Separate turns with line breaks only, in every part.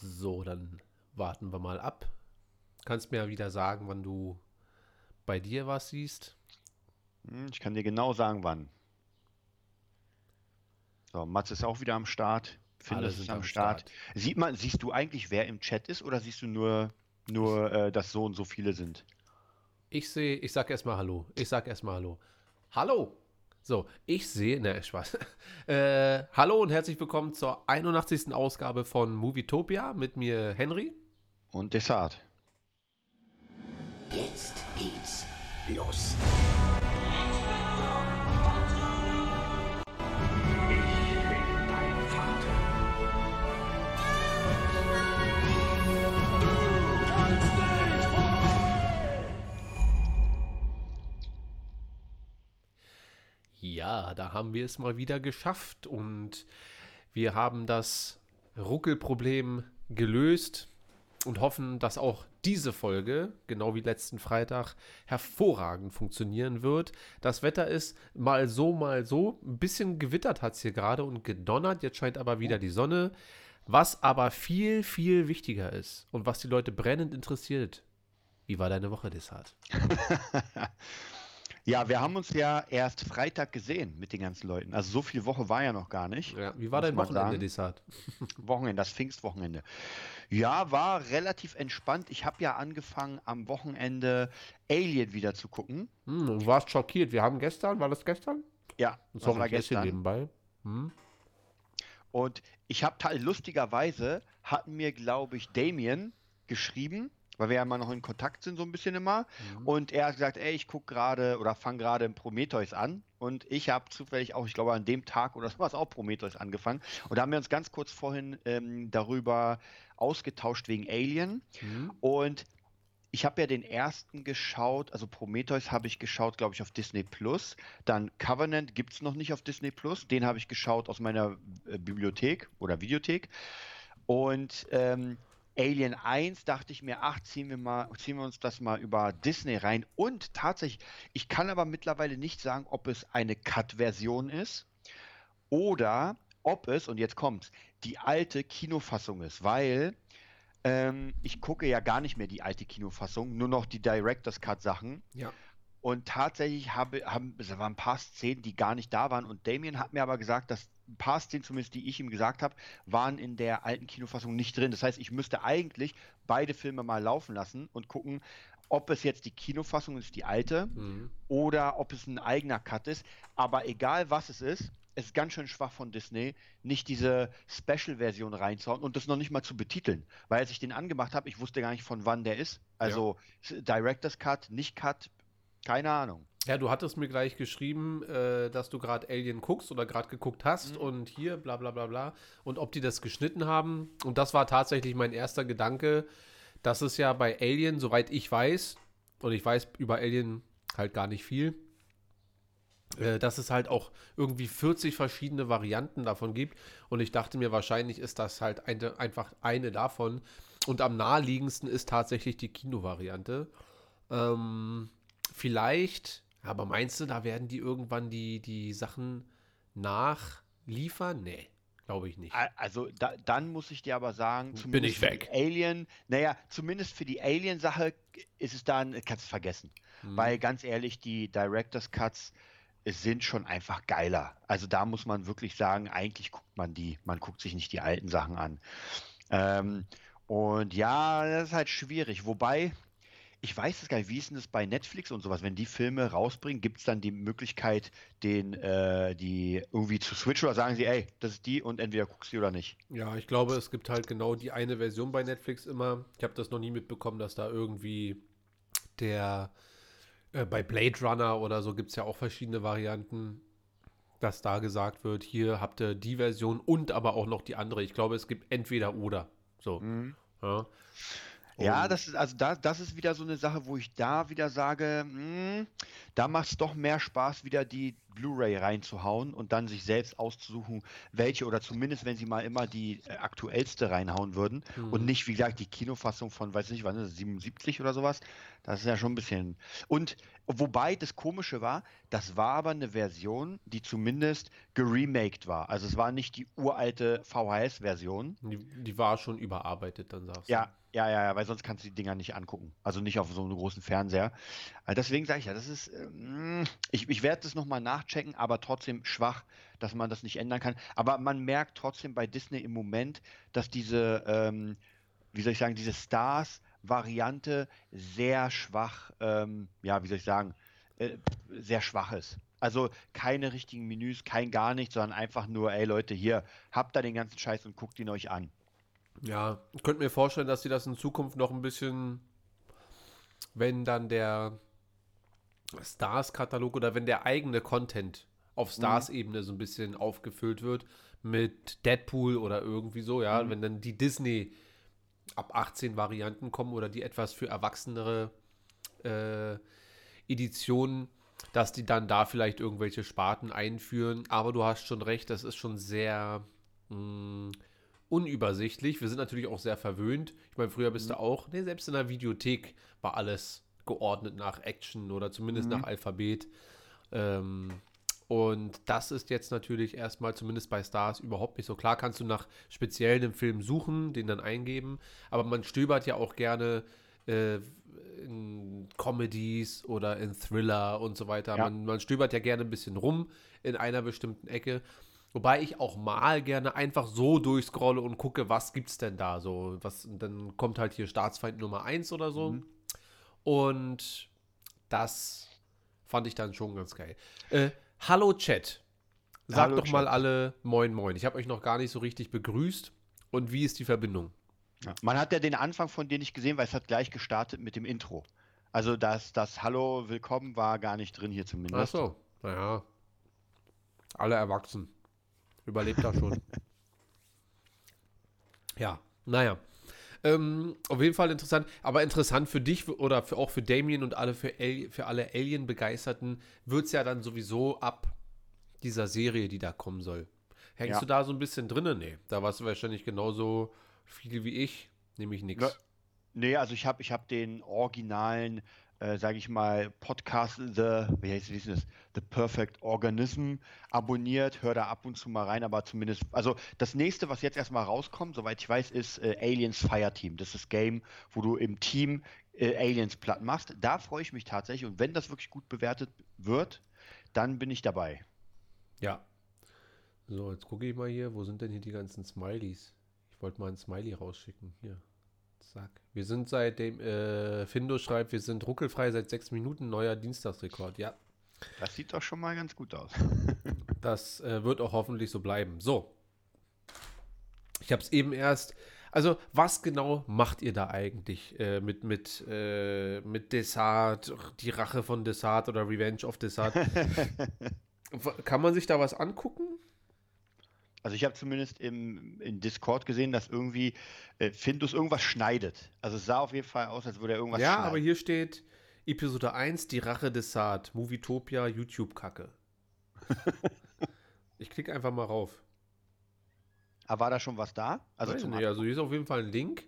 So, dann warten wir mal ab. Kannst mir ja wieder sagen, wann du bei dir was siehst.
Hm, Ich kann dir genau sagen, wann. So, Mats ist auch wieder am Start.
Sind
ist am
am
Start.
Start.
Sieht man, siehst du eigentlich, wer im Chat ist, oder siehst du nur, nur äh, dass so und so viele sind?
Ich sehe, ich sag erstmal Hallo. Ich sag erstmal Hallo. Hallo! So, ich sehe, ne, Spaß. Äh, hallo und herzlich willkommen zur 81. Ausgabe von Movietopia mit mir Henry.
Und Dessart.
Jetzt geht's los.
Ja, da haben wir es mal wieder geschafft und wir haben das Ruckelproblem gelöst und hoffen, dass auch diese Folge, genau wie letzten Freitag, hervorragend funktionieren wird. Das Wetter ist mal so, mal so. Ein bisschen gewittert hat es hier gerade und gedonnert. Jetzt scheint aber wieder die Sonne. Was aber viel, viel wichtiger ist und was die Leute brennend interessiert. Wie war deine Woche, Desart?
Ja, wir haben uns ja erst Freitag gesehen mit den ganzen Leuten. Also so viel Woche war ja noch gar nicht.
Ja, wie war dein Wochenende. Desart?
Wochenende, das Pfingstwochenende. Ja, war relativ entspannt. Ich habe ja angefangen am Wochenende Alien wieder zu gucken.
Hm, du warst schockiert. Wir haben gestern, war das gestern?
Ja, das war
ich
gestern.
nebenbei. Hm?
Und ich habe lustigerweise hatten mir, glaube ich, Damien geschrieben, weil wir ja immer noch in Kontakt sind, so ein bisschen immer. Und er hat gesagt, ey, ich gucke gerade oder fange gerade Prometheus an. Und ich habe zufällig auch, ich glaube, an dem Tag oder sowas auch Prometheus angefangen. Und da haben wir uns ganz kurz vorhin ähm, darüber ausgetauscht wegen Alien.
Hm?
Und ich habe ja den ersten geschaut, also Prometheus habe ich geschaut, glaube ich, auf Disney Plus. Dann Covenant gibt es noch nicht auf Disney Plus. Den habe ich geschaut aus meiner äh, Bibliothek oder Videothek. Und ähm, Alien 1 dachte ich mir, ach, ziehen wir mal, ziehen wir uns das mal über Disney rein. Und tatsächlich, ich kann aber mittlerweile nicht sagen, ob es eine Cut-Version ist oder ob es, und jetzt kommt's, die alte Kinofassung ist, weil ähm, ich gucke ja gar nicht mehr die alte Kinofassung, nur noch die Director's Cut Sachen.
Ja.
Und tatsächlich habe, haben, es waren ein paar Szenen, die gar nicht da waren. Und Damien hat mir aber gesagt, dass ein paar Szenen, zumindest die ich ihm gesagt habe, waren in der alten Kinofassung nicht drin. Das heißt, ich müsste eigentlich beide Filme mal laufen lassen und gucken, ob es jetzt die Kinofassung ist, die alte,
Mhm.
oder ob es ein eigener Cut ist. Aber egal was es ist, es ist ganz schön schwach von Disney, nicht diese Special-Version reinzuhauen und das noch nicht mal zu betiteln. Weil als ich den angemacht habe, ich wusste gar nicht, von wann der ist. Also s- Director's Cut, nicht Cut, keine Ahnung.
Ja, du hattest mir gleich geschrieben, äh, dass du gerade Alien guckst oder gerade geguckt hast
Mhm.
und hier bla bla bla bla und ob die das geschnitten haben. Und das war tatsächlich mein erster Gedanke, dass es ja bei Alien, soweit ich weiß, und ich weiß über Alien halt gar nicht viel, äh, dass es halt auch irgendwie 40 verschiedene Varianten davon gibt. Und ich dachte mir, wahrscheinlich ist das halt eine, einfach eine davon. Und am naheliegendsten ist tatsächlich die Kinovariante. Ähm, vielleicht, aber meinst du, da werden die irgendwann die, die Sachen nachliefern? Nee, glaube ich nicht.
Also da, dann muss ich dir aber sagen,
Bin
zumindest
ich
für
weg.
die Alien, naja, zumindest für die Alien-Sache ist es dann, kannst du vergessen.
Hm.
Weil ganz ehrlich, die Director's Cuts sind schon einfach geiler. Also da muss man wirklich sagen, eigentlich guckt man die, man guckt sich nicht die alten Sachen an. Ähm, und ja, das ist halt schwierig. Wobei, ich weiß es gar nicht, wie ist denn das bei Netflix und sowas? Wenn die Filme rausbringen, gibt es dann die Möglichkeit, den, äh, die irgendwie zu switchen oder sagen sie, ey, das ist die und entweder guckst du die oder nicht?
Ja, ich glaube, es gibt halt genau die eine Version bei Netflix immer. Ich habe das noch nie mitbekommen, dass da irgendwie der äh, bei Blade Runner oder so gibt es ja auch verschiedene Varianten, dass da gesagt wird, hier habt ihr die Version und aber auch noch die andere. Ich glaube, es gibt entweder oder. So. Ja.
Ja, das ist also da, das ist wieder so eine Sache, wo ich da wieder sage, hm, da macht es doch mehr Spaß, wieder die Blu-ray reinzuhauen und dann sich selbst auszusuchen, welche oder zumindest, wenn sie mal immer die äh, aktuellste reinhauen würden und nicht, wie gesagt, die Kinofassung von, weiß nicht, wann ist es, 77 oder sowas. Das ist ja schon ein bisschen. Und wobei das Komische war, das war aber eine Version, die zumindest geremaked war. Also es war nicht die uralte VHS-Version.
Die, die war schon überarbeitet, dann sagst
Ja, ja, ja, ja, weil sonst kannst du die Dinger nicht angucken. Also nicht auf so einem großen Fernseher. Äh, Deswegen sage ich ja, das ist, ähm, ich, ich werde das nochmal nachchecken, aber trotzdem schwach, dass man das nicht ändern kann. Aber man merkt trotzdem bei Disney im Moment, dass diese, ähm, wie soll ich sagen, diese Stars-Variante sehr schwach, ähm, ja, wie soll ich sagen, äh, sehr schwach ist. Also keine richtigen Menüs, kein gar nichts, sondern einfach nur, ey Leute, hier, habt da den ganzen Scheiß und guckt ihn euch an.
Ja, ich könnte mir vorstellen, dass sie das in Zukunft noch ein bisschen, wenn dann der Stars-Katalog oder wenn der eigene Content auf Stars-Ebene so ein bisschen aufgefüllt wird mit Deadpool oder irgendwie so, ja, wenn dann die Disney ab 18 Varianten kommen oder die etwas für erwachsenere äh, Editionen, dass die dann da vielleicht irgendwelche Sparten einführen. Aber du hast schon recht, das ist schon sehr mh, unübersichtlich. Wir sind natürlich auch sehr verwöhnt. Ich meine, früher bist du auch, nee, selbst in der Videothek war alles geordnet nach Action oder zumindest nach Alphabet. Ähm, und das ist jetzt natürlich erstmal, zumindest bei Stars, überhaupt nicht so. Klar kannst du nach speziell einem Film suchen, den dann eingeben, aber man stöbert ja auch gerne äh, in Comedies oder in Thriller und so weiter.
Ja.
Man, man stöbert ja gerne ein bisschen rum in einer bestimmten Ecke. Wobei ich auch mal gerne einfach so durchscrolle und gucke, was gibt's denn da so. Was, dann kommt halt hier Staatsfeind Nummer 1 oder so.
Mhm.
Und das fand ich dann schon ganz geil. Äh, hallo Chat. Sagt
Hallo,
doch mal
Chat.
alle Moin Moin. Ich habe euch noch gar nicht so richtig begrüßt. Und wie ist die Verbindung?
Ja. Man hat ja den Anfang von dir nicht gesehen, weil es hat gleich gestartet mit dem Intro. Also das, das Hallo, Willkommen war gar nicht drin hier
Ach
zumindest.
so, naja. Alle erwachsen. Überlebt da schon. ja, naja. Ähm, auf jeden Fall interessant, aber interessant für dich oder für, auch für Damien und alle für, Al für alle Alien-Begeisterten wird es ja dann sowieso ab dieser Serie, die da kommen soll. Hängst
Ja.
du da so ein bisschen drinnen? Nee, da warst du wahrscheinlich genauso viel wie ich, nämlich nichts.
Ne, Nee, also ich habe ich hab den originalen, äh, sage ich mal, Podcast The, wie heißt wie das? The Perfect Organism abonniert, höre da ab und zu mal rein, aber zumindest, also das nächste, was jetzt erstmal rauskommt, soweit ich weiß, ist äh, Aliens Fireteam. Das ist das Game, wo du im Team äh, Aliens platt machst. Da freue ich mich tatsächlich und wenn das wirklich gut bewertet wird, dann bin ich dabei.
Ja. So, jetzt gucke ich mal hier, wo sind denn hier die ganzen Smileys? Ich wollte mal ein Smiley rausschicken. Hier. Zack. Wir sind seitdem, äh, Findo schreibt, wir sind ruckelfrei seit sechs Minuten, neuer Dienstagsrekord. Ja,
Das sieht doch schon mal ganz gut aus.
das äh, wird auch hoffentlich so bleiben. So. Ich habe es eben erst. Also, was genau macht ihr da eigentlich äh, mit, mit, äh, mit Desart, die Rache von Desart oder Revenge of Desart? Kann man sich da was angucken?
Also ich habe zumindest im, in Discord gesehen, dass irgendwie äh, Findus irgendwas schneidet. Also es sah auf jeden Fall aus, als würde er irgendwas
ja,
schneiden.
aber hier steht Episode 1, die Rache des Saat, Movietopia, YouTube-Kacke. ich klicke einfach mal rauf.
Aber war da schon was da? Also
Weiß nicht, also hier ist auf jeden Fall ein Link.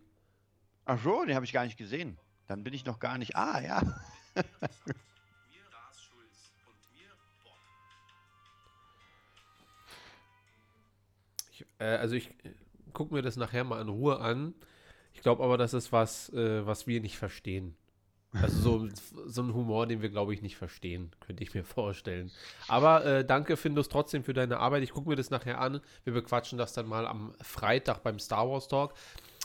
Ach so, den habe ich gar nicht gesehen. Dann bin ich noch gar nicht. Ah, ja.
äh, also ich äh, gucke mir das nachher mal in Ruhe an. Ich glaube aber, das ist was, äh, was wir nicht verstehen. Also so, so ein Humor, den wir, glaube ich, nicht verstehen, könnte ich mir vorstellen. Aber äh, danke, Findus, trotzdem für deine Arbeit. Ich gucke mir das nachher an. Wir bequatschen das dann mal am Freitag beim Star Wars Talk.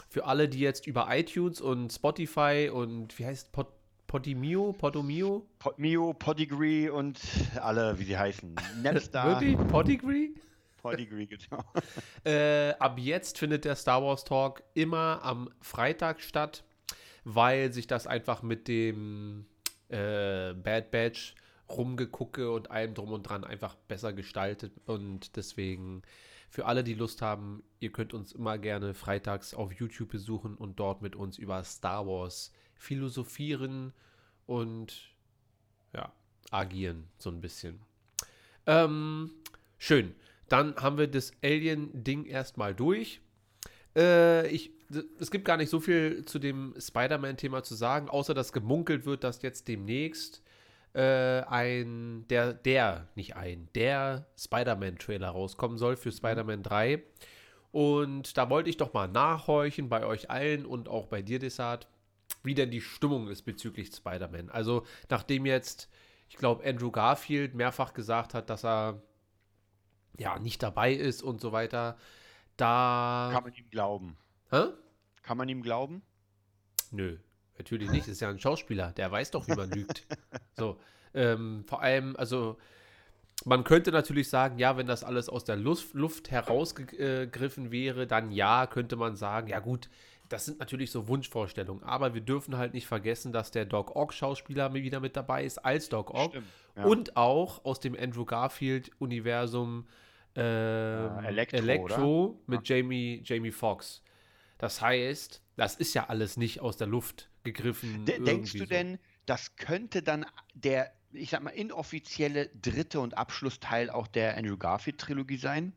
Für alle, die jetzt über iTunes und Spotify und wie heißt Pod, Podimio, Podomio?
Podmio, Podigree und alle, wie sie heißen. Napstar,
Wirklich? Podigree?
Podigree, genau.
Äh, ab jetzt findet der Star Wars Talk immer am Freitag statt, weil sich das einfach mit dem äh, Bad Batch rumgegucke und allem drum und dran einfach besser gestaltet und deswegen für alle, die Lust haben, ihr könnt uns immer gerne freitags auf YouTube besuchen und dort mit uns über Star Wars philosophieren und ja, agieren so ein bisschen. Ähm, schön. Dann haben wir das Alien-Ding erstmal durch. Äh, ich, es gibt gar nicht so viel zu dem Spider-Man-Thema zu sagen, außer dass gemunkelt wird, dass jetzt demnächst äh, ein, der, der, nicht ein, der Spider-Man-Trailer rauskommen soll für Spider-Man 3. Und da wollte ich doch mal nachhorchen bei euch allen und auch bei dir, Desart, wie denn die Stimmung ist bezüglich Spider-Man. Also, nachdem jetzt, ich glaube, Andrew Garfield mehrfach gesagt hat, dass er ja nicht dabei ist und so weiter, da.
Kann man ihm glauben.
Hä?
Kann man ihm glauben?
Nö, natürlich nicht. Das ist ja ein Schauspieler, der weiß doch, wie man lügt. So, ähm, vor allem, also man könnte natürlich sagen, ja, wenn das alles aus der Luft, Luft herausgegriffen wäre, dann ja, könnte man sagen, ja gut, das sind natürlich so Wunschvorstellungen, aber wir dürfen halt nicht vergessen, dass der Doc Ock-Schauspieler wieder mit dabei ist als Doc Ock
Stimmt, ja.
und auch aus dem Andrew Garfield-Universum ähm,
Ja, Electro,
Electro mit Jamie, Jamie Foxx. Das heißt, das ist ja alles nicht aus der Luft gegriffen.
De denkst du
so.
denn, das könnte dann der, ich sag mal, inoffizielle dritte und Abschlussteil auch der Andrew Garfield-Trilogie sein?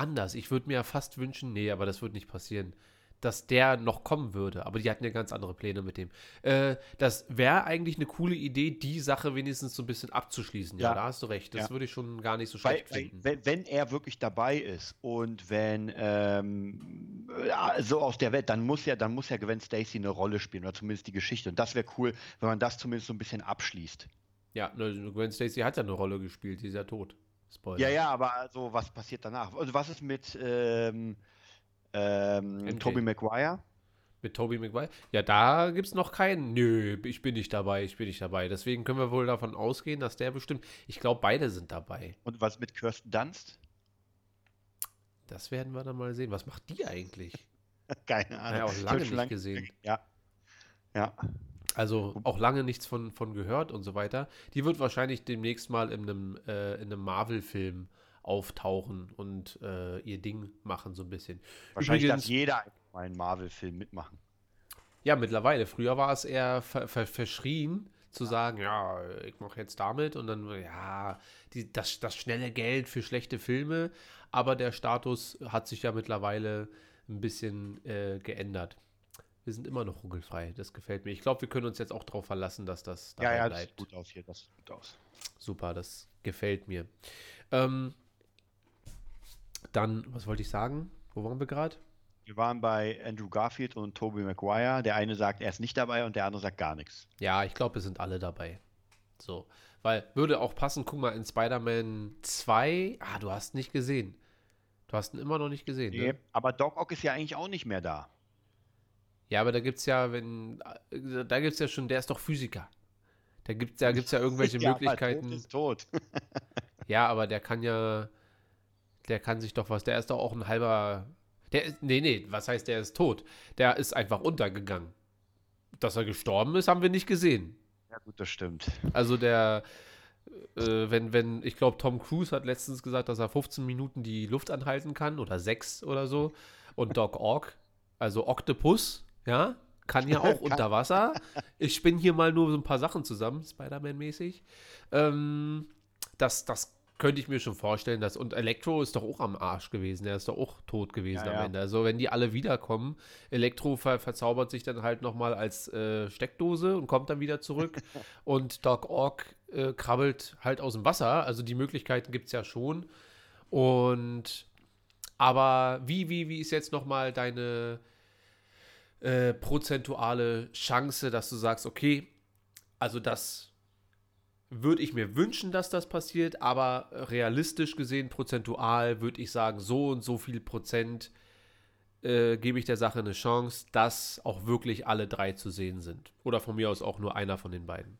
Anders. Ich würde mir ja fast wünschen, nee, aber das wird nicht passieren, dass der noch kommen würde. Aber die hatten ja ganz andere Pläne mit dem. Äh, das wäre eigentlich eine coole Idee, die Sache wenigstens so ein bisschen abzuschließen. Ja,
Ja.
da hast du recht. Das
Ja.
würde ich schon gar nicht so schlecht
weil,
finden.
wenn, wenn er wirklich dabei ist und wenn ähm, ja, so aus der Welt, dann muss ja, dann muss ja Gwen Stacy eine Rolle spielen oder zumindest die Geschichte. Und das wäre cool, wenn man das zumindest so ein bisschen abschließt.
Ja, ne, Gwen Stacy hat ja eine Rolle gespielt, die ist ja tot. Spoiler.
Ja, ja, aber also was passiert danach? Also was ist mit ähm, ähm,
MJ.
Tobey Maguire?
Mit Tobey Maguire? Ja, da gibt es noch keinen. Nö, ich bin nicht dabei, ich bin nicht dabei. Deswegen können wir wohl davon ausgehen, dass der bestimmt. Ich glaube, beide sind dabei.
Und was mit Kirsten Dunst?
Das werden wir dann mal sehen. Was macht die eigentlich?
Keine Ahnung.
Ja, auch lange nicht gesehen.
Ja. Ja.
Also auch lange nichts von, von gehört und so weiter. Die wird wahrscheinlich demnächst mal in einem, äh, in einem Marvel-Film auftauchen und äh, ihr Ding machen, so ein bisschen.
Wahrscheinlich
Übrigens-
darf jeder mal einen Marvel-Film mitmachen.
Ja, mittlerweile. Früher war es eher ver ver verschrien zu sagen, ja, ich mache jetzt damit und dann, ja, die, das, das schnelle Geld für schlechte Filme. Aber der Status hat sich ja mittlerweile ein bisschen äh, geändert. Wir sind immer noch ruckelfrei. Das gefällt mir. Ich glaube, wir können uns jetzt auch darauf verlassen, dass das dabei
Ja, ja, das
bleibt.
sieht gut aus hier, das sieht gut aus.
Super, das gefällt mir. Ähm, dann, was wollte ich sagen? Wo waren wir gerade?
Wir waren bei Andrew Garfield und Tobey Maguire. Der eine sagt, er ist nicht dabei und der andere sagt gar nichts.
Ja, ich glaube, wir sind alle dabei. So. Weil, würde auch passen, guck mal, in Spider-Man 2, ah, du hast nicht gesehen. Du hast ihn immer noch nicht gesehen,
Nee,
ne?
aber Doc Ock ist ja eigentlich auch nicht mehr da.
Ja, aber da gibt's ja, wenn, äh, da gibt's ja schon, der ist doch Physiker. Da gibt's, da gibt's ja irgendwelche
Ja, aber
Möglichkeiten.
Tot ist tot.
Ja, aber der kann ja, der kann sich doch was, der ist doch auch ein halber, der ist, nee, nee, was heißt, der ist tot? Der ist einfach untergegangen. Dass er gestorben ist, haben wir nicht gesehen.
Ja, gut, das stimmt.
Also der, äh, wenn, wenn, ich glaube, Tom Cruise hat letztens gesagt, dass er 15 Minuten die Luft anhalten kann oder 6 oder so. Und Doc Ock, also Octopus, ja, kann ja auch unter Wasser. Ich spinne hier mal nur so ein paar Sachen zusammen, Spider-Man-mäßig. Ähm, das, das könnte ich mir schon vorstellen, dass, und Elektro ist doch auch am Arsch gewesen, der ist doch auch tot gewesen
Ja,
am
ja.
Ende. Also wenn die alle wiederkommen, Elektro ver verzaubert sich dann halt nochmal als äh, Steckdose und kommt dann wieder zurück und Doc Ock äh, krabbelt halt aus dem Wasser, also die Möglichkeiten gibt es ja schon. Und aber wie, wie, wie ist jetzt nochmal deine äh, prozentuale Chance, dass du sagst, okay, also das würde ich mir wünschen, dass das passiert, aber realistisch gesehen, prozentual, würde ich sagen, so und so viel Prozent äh, gebe ich der Sache eine Chance, dass auch wirklich alle drei zu sehen sind. Oder von mir aus auch nur einer von den beiden.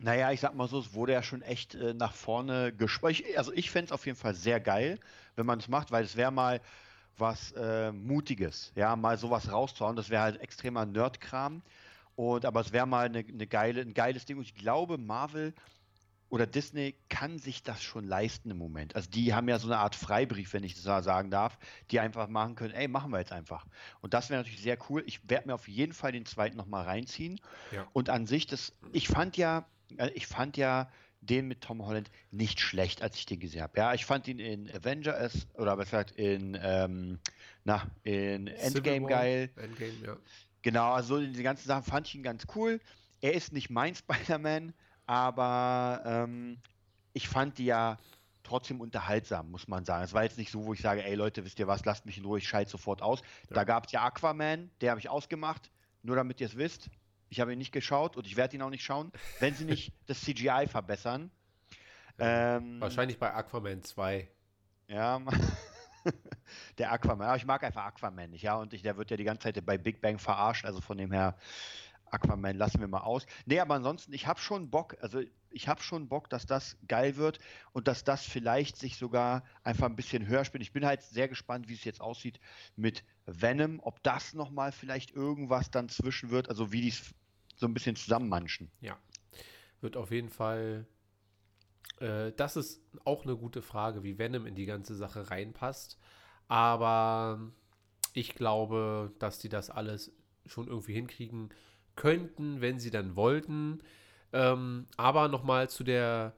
Naja, ich sag mal so, es wurde ja schon echt äh, nach vorne gesprochen. Also ich fände es auf jeden Fall sehr geil, wenn man es macht, weil es wäre mal was äh, Mutiges, ja, mal sowas rauszuhauen. Das wäre halt extremer Nerdkram. Und aber es wäre mal eine, eine geile, ein geiles Ding. Und ich glaube, Marvel oder Disney kann sich das schon leisten im Moment. Also die haben ja so eine Art Freibrief, wenn ich das mal sagen darf, die einfach machen können, ey, machen wir jetzt einfach. Und das wäre natürlich sehr cool. Ich werde mir auf jeden Fall den zweiten nochmal reinziehen.
Ja.
Und an sich, das, ich fand ja, äh, ich fand ja den mit Tom Holland nicht schlecht, als ich den gesehen habe. Ja, ich fand ihn in Avengers oder besser gesagt in, ähm, na, in Endgame geil.
Endgame, ja.
Genau, also diese ganzen Sachen fand ich ihn ganz cool. Er ist nicht mein Spider-Man, aber ähm, ich fand die ja trotzdem unterhaltsam, muss man sagen. Es war jetzt nicht so, wo ich sage, ey Leute, wisst ihr was, lasst mich in Ruhe, ich schalte sofort aus.
Ja.
Da gab es ja Aquaman, der habe ich ausgemacht, nur damit ihr es wisst. Ich habe ihn nicht geschaut und ich werde ihn auch nicht schauen, wenn sie nicht das CGI verbessern. Ähm,
Wahrscheinlich bei Aquaman 2.
Ja, der Aquaman. Aber ich mag einfach Aquaman nicht, ja. Und ich, der wird ja die ganze Zeit bei Big Bang verarscht. Also von dem her, Aquaman lassen wir mal aus. Nee, aber ansonsten, ich habe schon Bock, also ich habe schon Bock, dass das geil wird und dass das vielleicht sich sogar einfach ein bisschen höher spielt. Ich bin halt sehr gespannt, wie es jetzt aussieht mit Venom, ob das nochmal vielleicht irgendwas dann zwischen wird, also wie die es so ein bisschen zusammenmanschen.
Ja. Wird auf jeden Fall. Äh, das ist auch eine gute Frage, wie Venom in die ganze Sache reinpasst. Aber ich glaube, dass die das alles schon irgendwie hinkriegen könnten, wenn sie dann wollten. Ähm, aber nochmal zu der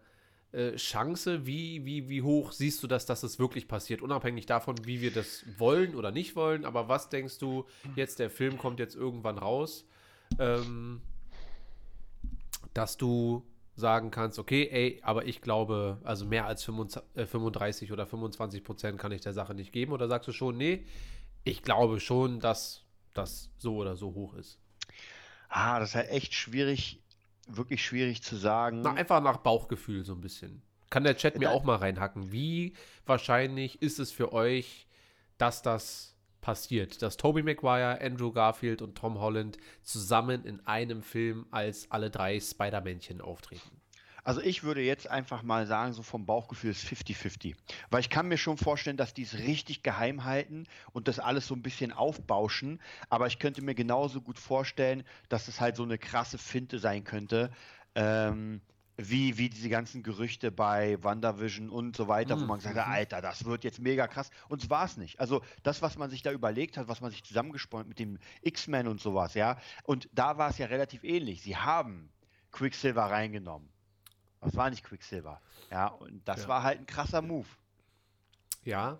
äh, Chance, wie, wie, wie hoch siehst du das, dass es wirklich passiert? Unabhängig davon, wie wir das wollen oder nicht wollen. Aber was denkst du, jetzt der Film kommt jetzt irgendwann raus? Ähm, dass du sagen kannst, okay, ey, aber ich glaube, also mehr als 25, äh, 35 oder 25 Prozent kann ich der Sache nicht geben. Oder sagst du schon, nee, ich glaube schon, dass das so oder so hoch ist?
Ah, das ist halt echt schwierig, wirklich schwierig zu sagen.
Na, einfach nach Bauchgefühl so ein bisschen. Kann der Chat mir
Da-
auch mal reinhacken. Wie wahrscheinlich ist es für euch, dass das passiert? Dass Tobey Maguire, Andrew Garfield und Tom Holland zusammen in einem Film als alle drei Spider-Männchen auftreten?
Also ich würde jetzt einfach mal sagen, so vom Bauchgefühl ist 50-50. Weil ich kann mir schon vorstellen, dass die es richtig geheim halten und das alles so ein bisschen aufbauschen. Aber ich könnte mir genauso gut vorstellen, dass es halt so eine krasse Finte sein könnte. Ähm, wie, wie diese ganzen Gerüchte bei WandaVision und so weiter, wo
Mhm,
man gesagt hat, Alter, das wird jetzt mega krass. Und es war es nicht. Also das, was man sich da überlegt hat, was man sich zusammengesponnen hat mit dem X-Men und sowas, ja. Und da war es ja relativ ähnlich. Sie haben Quicksilver reingenommen. Das war nicht Quicksilver. Ja, und das
Ja.
war halt ein krasser Move.
Ja.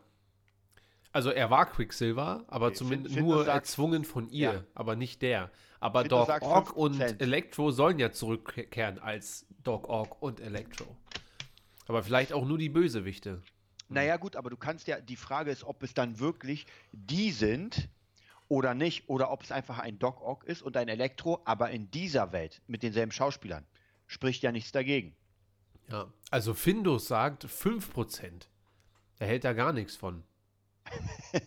Also er war Quicksilver, aber
Okay,
zumindest nur
sagt-
erzwungen von ihr,
Ja.
aber nicht der. Aber Doc Ock und
5%.
Electro sollen ja zurückkehren als Doc Ock und Electro. Aber vielleicht auch nur die Bösewichte.
Naja, gut, aber du kannst ja, die Frage ist, ob es dann wirklich die sind oder nicht, oder ob es einfach ein Doc Ock ist und ein Elektro, aber in dieser Welt mit denselben Schauspielern. Spricht ja nichts dagegen.
Ja. Also Findus sagt 5%. Er hält da gar nichts von.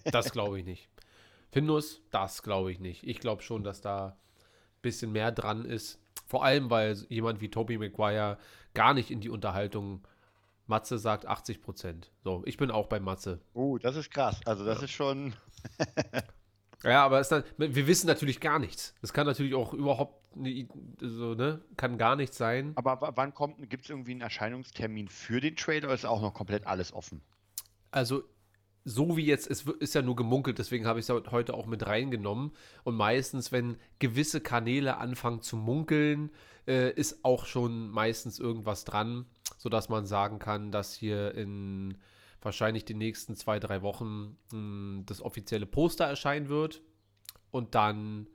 Das glaube ich nicht. Findus, das glaube ich nicht. Ich glaube schon, dass da ein bisschen mehr dran ist. Vor allem, weil jemand wie Tobey Maguire gar nicht in die Unterhaltung. Matze sagt 80%. So, ich bin auch bei Matze.
Oh, das ist krass. Also das ist schon.
Ja, aber dann, wir wissen natürlich gar nichts. Es kann natürlich auch überhaupt nie- so, ne, kann gar nichts sein.
Aber wann kommt, gibt es irgendwie einen Erscheinungstermin für den Trailer oder ist auch noch komplett alles offen?
Also, so wie jetzt, es ist ja nur gemunkelt, deswegen habe ich es heute auch mit reingenommen. Und meistens, wenn gewisse Kanäle anfangen zu munkeln, äh, ist auch schon meistens irgendwas dran, sodass man sagen kann, dass hier in wahrscheinlich den nächsten zwei, drei Wochen mh, das offizielle Poster erscheinen wird. Und dann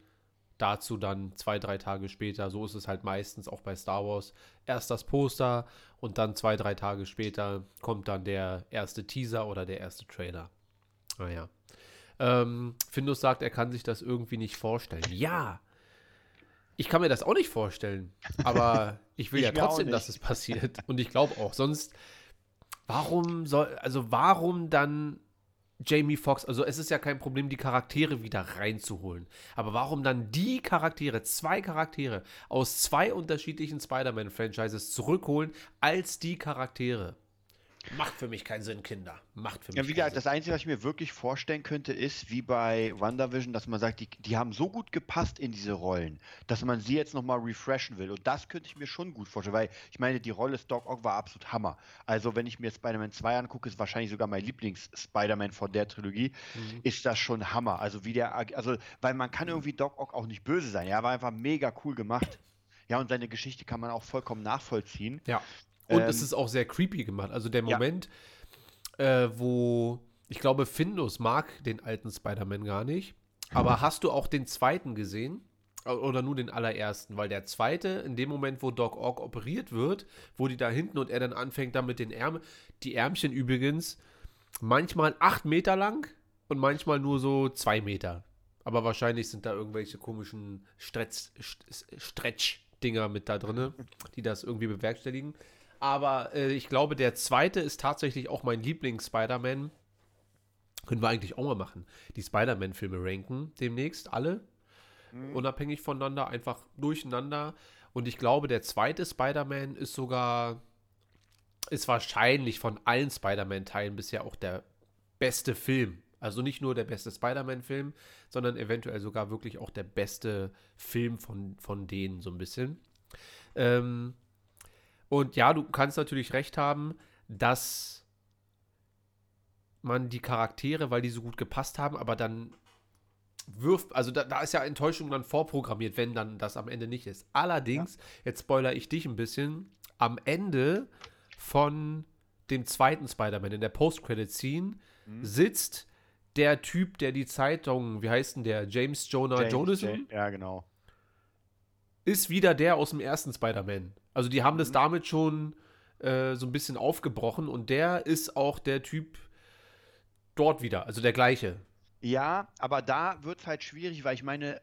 dazu dann zwei, drei Tage später, so ist es halt meistens auch bei Star Wars, erst das Poster und dann zwei, drei Tage später kommt dann der erste Teaser oder der erste Trailer. Naja. Ähm, Findus sagt, er kann sich das irgendwie nicht vorstellen. Ja, ich kann mir das auch nicht vorstellen, aber ich will
Ich
ja trotzdem, dass es passiert. Und ich glaube auch, sonst, warum soll, also warum dann Jamie Foxx, also es ist ja kein Problem, die Charaktere wieder reinzuholen. Aber warum dann die Charaktere, zwei Charaktere aus zwei unterschiedlichen Spider-Man-Franchises zurückholen als die Charaktere? Macht für mich keinen Sinn, Kinder. Macht für mich
Ja, wie
keinen
gesagt,
Sinn.
das Einzige, was ich mir wirklich vorstellen könnte, ist wie bei WandaVision, dass man sagt, die, die haben so gut gepasst in diese Rollen, dass man sie jetzt nochmal refreshen will. Und das könnte ich mir schon gut vorstellen, weil ich meine, die Rolle Doc Ock war absolut Hammer. Also, wenn ich mir Spider-Man 2 angucke, ist wahrscheinlich sogar mein Lieblings-Spider-Man von der Trilogie,
Mhm.
ist das schon Hammer. Also, wie der, also, weil man kann irgendwie Doc Ock auch nicht böse sein. Ja, war einfach mega cool gemacht. Ja, und seine Geschichte kann man auch vollkommen nachvollziehen.
Ja. Und
Ähm,
es ist auch sehr creepy gemacht. Also der
Ja.
Moment, äh, wo ich glaube, Findus mag den alten Spider-Man gar nicht. Aber hast du auch den zweiten gesehen? Oder nur den allerersten? Weil der zweite, in dem Moment, wo Doc Ock operiert wird, wo die da hinten und er dann anfängt, da mit den Ärmeln, die Ärmchen übrigens, manchmal acht Meter lang und manchmal nur so zwei Meter. Aber wahrscheinlich sind da irgendwelche komischen Stretch- St- Stretch-Dinger mit da drin, die das irgendwie bewerkstelligen. Aber äh, ich glaube, der zweite ist tatsächlich auch mein Lieblings-Spider-Man. Können wir eigentlich auch mal machen. Die Spider-Man-Filme ranken demnächst alle. Unabhängig voneinander, einfach durcheinander. Und ich glaube, der zweite Spider-Man ist sogar, ist wahrscheinlich von allen Spider-Man-Teilen bisher auch der beste Film. Also nicht nur der beste Spider-Man-Film, sondern eventuell sogar wirklich auch der beste Film von, von denen so ein bisschen. Ähm, und ja, du kannst natürlich recht haben, dass man die Charaktere, weil die so gut gepasst haben, aber dann wirft, also da, da ist ja Enttäuschung dann vorprogrammiert, wenn dann das am Ende nicht ist. Allerdings, jetzt spoiler ich dich ein bisschen, am Ende von dem zweiten Spider-Man, in der Post-Credit-Scene, sitzt der Typ, der die Zeitung, wie heißt denn der, James Jonah
James-
Jonathan?
Ja, genau.
Ist wieder der aus dem ersten Spider-Man. Also die haben das damit schon äh, so ein bisschen aufgebrochen und der ist auch der Typ dort wieder, also der gleiche.
Ja, aber da wird es halt schwierig, weil ich meine,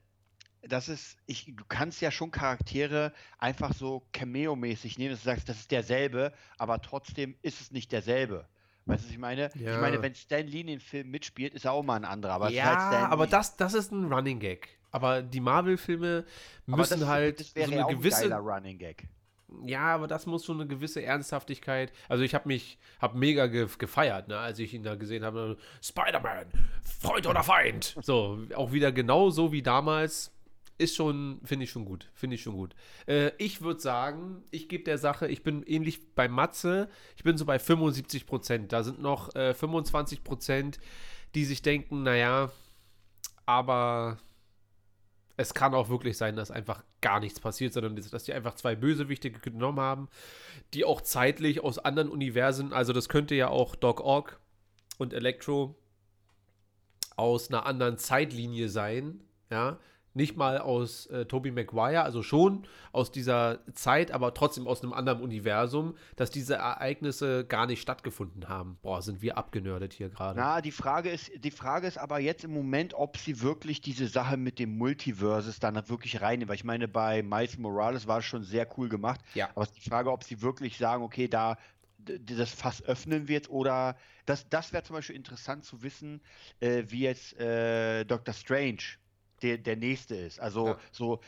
das ist, ich, du kannst ja schon Charaktere einfach so Cameo-mäßig nehmen, dass du sagst, das ist derselbe, aber trotzdem ist es nicht derselbe. Weißt du, was ich meine?
Ja.
Ich meine, wenn Stan Lee in den Film mitspielt, ist er auch mal ein anderer, aber ist
ja,
halt
aber das, das ist ein Running Gag. Aber die Marvel-Filme müssen
das,
halt
das wäre
so eine
auch ein
gewisse
geiler Running Gag.
Ja, aber das muss schon eine gewisse Ernsthaftigkeit. Also ich habe mich, habe mega ge gefeiert, ne, als ich ihn da gesehen habe. Spider-Man, Freund oder Feind. So, auch wieder genau so wie damals. Ist schon, finde ich schon gut. Finde ich schon gut. Äh, ich würde sagen, ich gebe der Sache, ich bin ähnlich bei Matze, ich bin so bei 75 Prozent. Da sind noch äh, 25 Prozent, die sich denken, naja, aber es kann auch wirklich sein, dass einfach gar nichts passiert, sondern dass die einfach zwei Bösewichte genommen haben, die auch zeitlich aus anderen Universen, also das könnte ja auch Doc Ock und Electro aus einer anderen Zeitlinie sein, ja, nicht mal aus äh, Tobey Maguire, also schon aus dieser Zeit, aber trotzdem aus einem anderen Universum, dass diese Ereignisse gar nicht stattgefunden haben. Boah, sind wir abgenördet hier gerade.
Na, die Frage ist, die Frage ist aber jetzt im Moment, ob sie wirklich diese Sache mit dem Multiverses dann wirklich reinnehmen. Weil ich meine, bei Miles Morales war es schon sehr cool gemacht.
Ja.
Aber es ist die Frage, ob sie wirklich sagen, okay, da das Fass öffnen wir jetzt oder das, das wäre zum Beispiel interessant zu wissen, äh, wie jetzt äh, Doctor Strange der, der nächste ist. Also
Ja.
so,